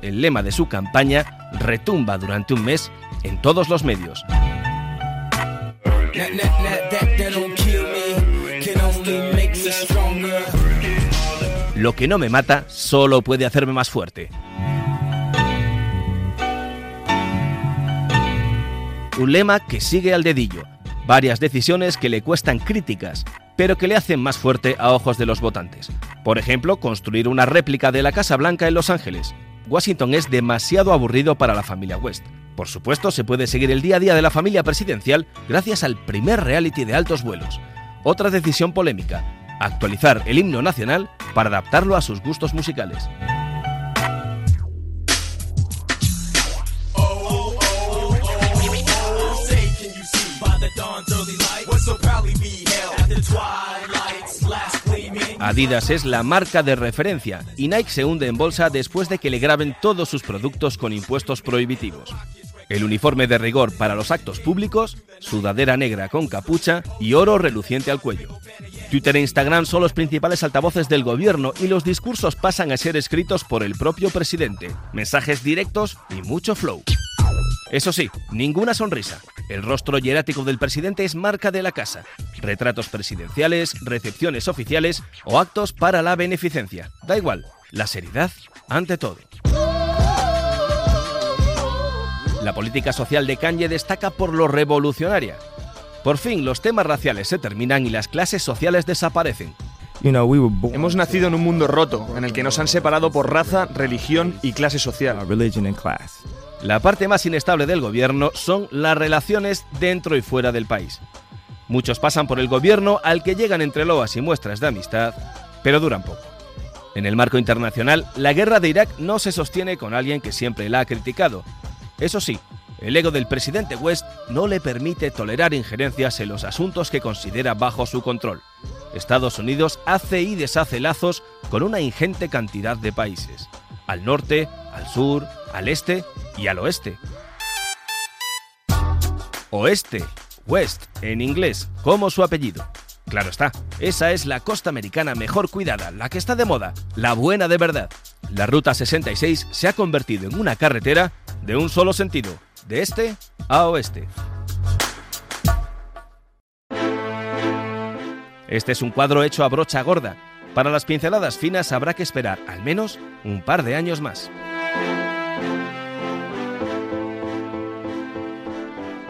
El lema de su campaña retumba durante un mes en todos los medios. Lo que no me mata solo puede hacerme más fuerte. Un lema que sigue al dedillo. Varias decisiones que le cuestan críticas, pero que le hacen más fuerte a ojos de los votantes. Por ejemplo, construir una réplica de la Casa Blanca en Los Ángeles. Washington es demasiado aburrido para la familia West. Por supuesto, se puede seguir el día a día de la familia presidencial gracias al primer reality de altos vuelos. Otra decisión polémica, actualizar el himno nacional para adaptarlo a sus gustos musicales. Adidas es la marca de referencia y Nike se hunde en bolsa después de que le graben todos sus productos con impuestos prohibitivos. El uniforme de rigor para los actos públicos, sudadera negra con capucha y oro reluciente al cuello. Twitter e Instagram son los principales altavoces del gobierno y los discursos pasan a ser escritos por el propio presidente. Mensajes directos y mucho flow. Eso sí, ninguna sonrisa. El rostro hierático del presidente es marca de la casa. Retratos presidenciales, recepciones oficiales o actos para la beneficencia. Da igual, la seriedad ante todo. La política social de Kanye destaca por lo revolucionaria. Por fin los temas raciales se terminan y las clases sociales desaparecen. Hemos nacido en un mundo roto, en el que nos han separado por raza, religión y clase social. La parte más inestable del gobierno son las relaciones dentro y fuera del país. Muchos pasan por el gobierno al que llegan entre loas y muestras de amistad, pero duran poco. En el marco internacional, la guerra de Irak no se sostiene con alguien que siempre la ha criticado. Eso sí, El ego del presidente West no le permite tolerar injerencias en los asuntos que considera bajo su control. Estados Unidos hace y deshace lazos con una ingente cantidad de países, al norte, al sur, al este y al oeste. Oeste, West, en inglés, como su apellido. Claro está, esa es la costa americana mejor cuidada, la que está de moda, la buena de verdad. La Ruta 66 se ha convertido en una carretera de un solo sentido, de este a oeste. Este es un cuadro hecho a brocha gorda. Para las pinceladas finas habrá que esperar al menos un par de años más.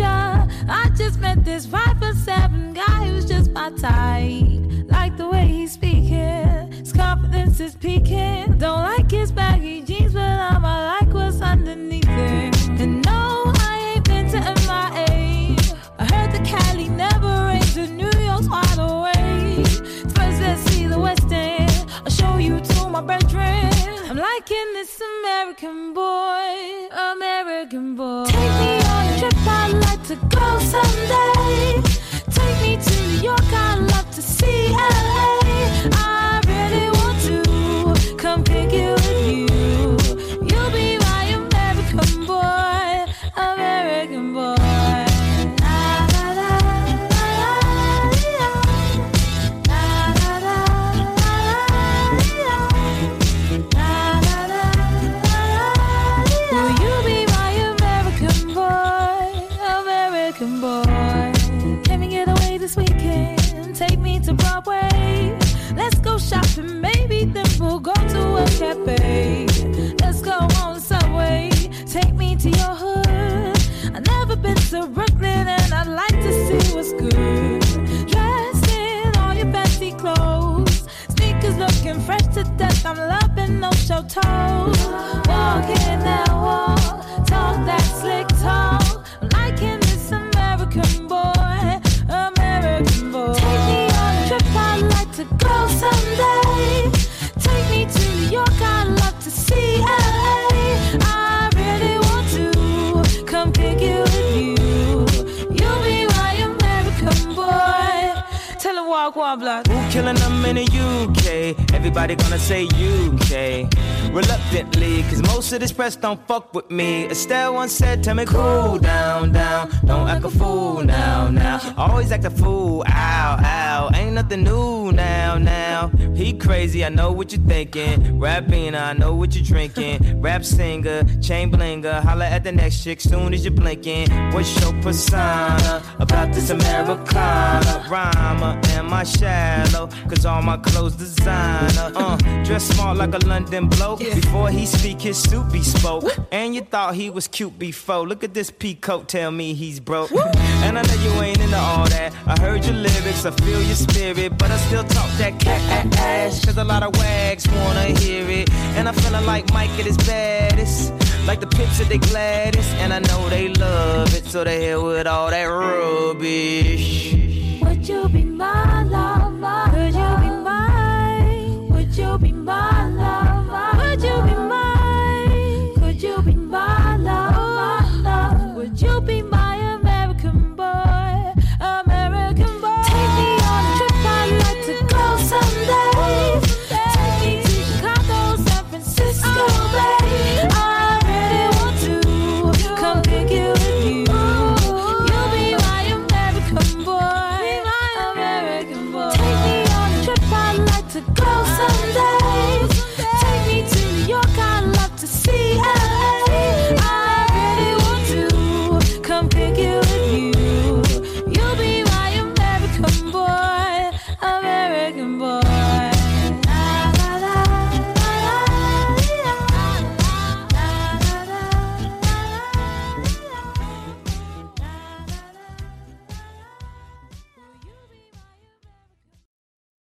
I just met this five foot seven guy who's just my type. Like the way he's speaking, his confidence is peaking. Don't like his baggy jeans, but I'ma like what's underneath it. And no, I ain't been to MIA. I heard the Cali never rains, and New York's wide awake. First, let's see the West End. I'll show you to my bedroom. I'm liking this American boy, American boy. Take me To go someday. Take me to New York, I'd love to see LA. Cafe. Let's go on subway. Take me to your hood. I've never been to Brooklyn and I'd like to see what's good. Dressed in all your fancy clothes. Sneakers looking fresh to death. I'm loving no show toes. Walking that wall. Killing them in the? Everybody gonna say UK. Reluctantly, cause most of this press don't fuck with me. Estelle once said, Tell me, cool down, down. Don't act a fool now, now. Always act a fool, ow, ow. Ain't nothing new now, now. He crazy, I know what you're thinking. Rapping, I know what you're drinking. <laughs> Rap singer, chain blinger. Holla at the next chick soon as you're blinking. What's your persona about this Americana? Rhymer, am I shallow? Cause all my clothes designer. Uh, dress smart like a London bloke. Before he speak, his suit be spoke. And you thought he was cute before. Look at this peacoat, tell me he's broke. And I know you ain't into all that. I heard your lyrics, I feel your spirit. But I still talk that cat ass. Cause a lot of wags wanna hear it. And I'm feeling like Mike at his baddest. Like the pips at the Gladys. And I know they love it. So they hell with all that rubbish. Would you be mine?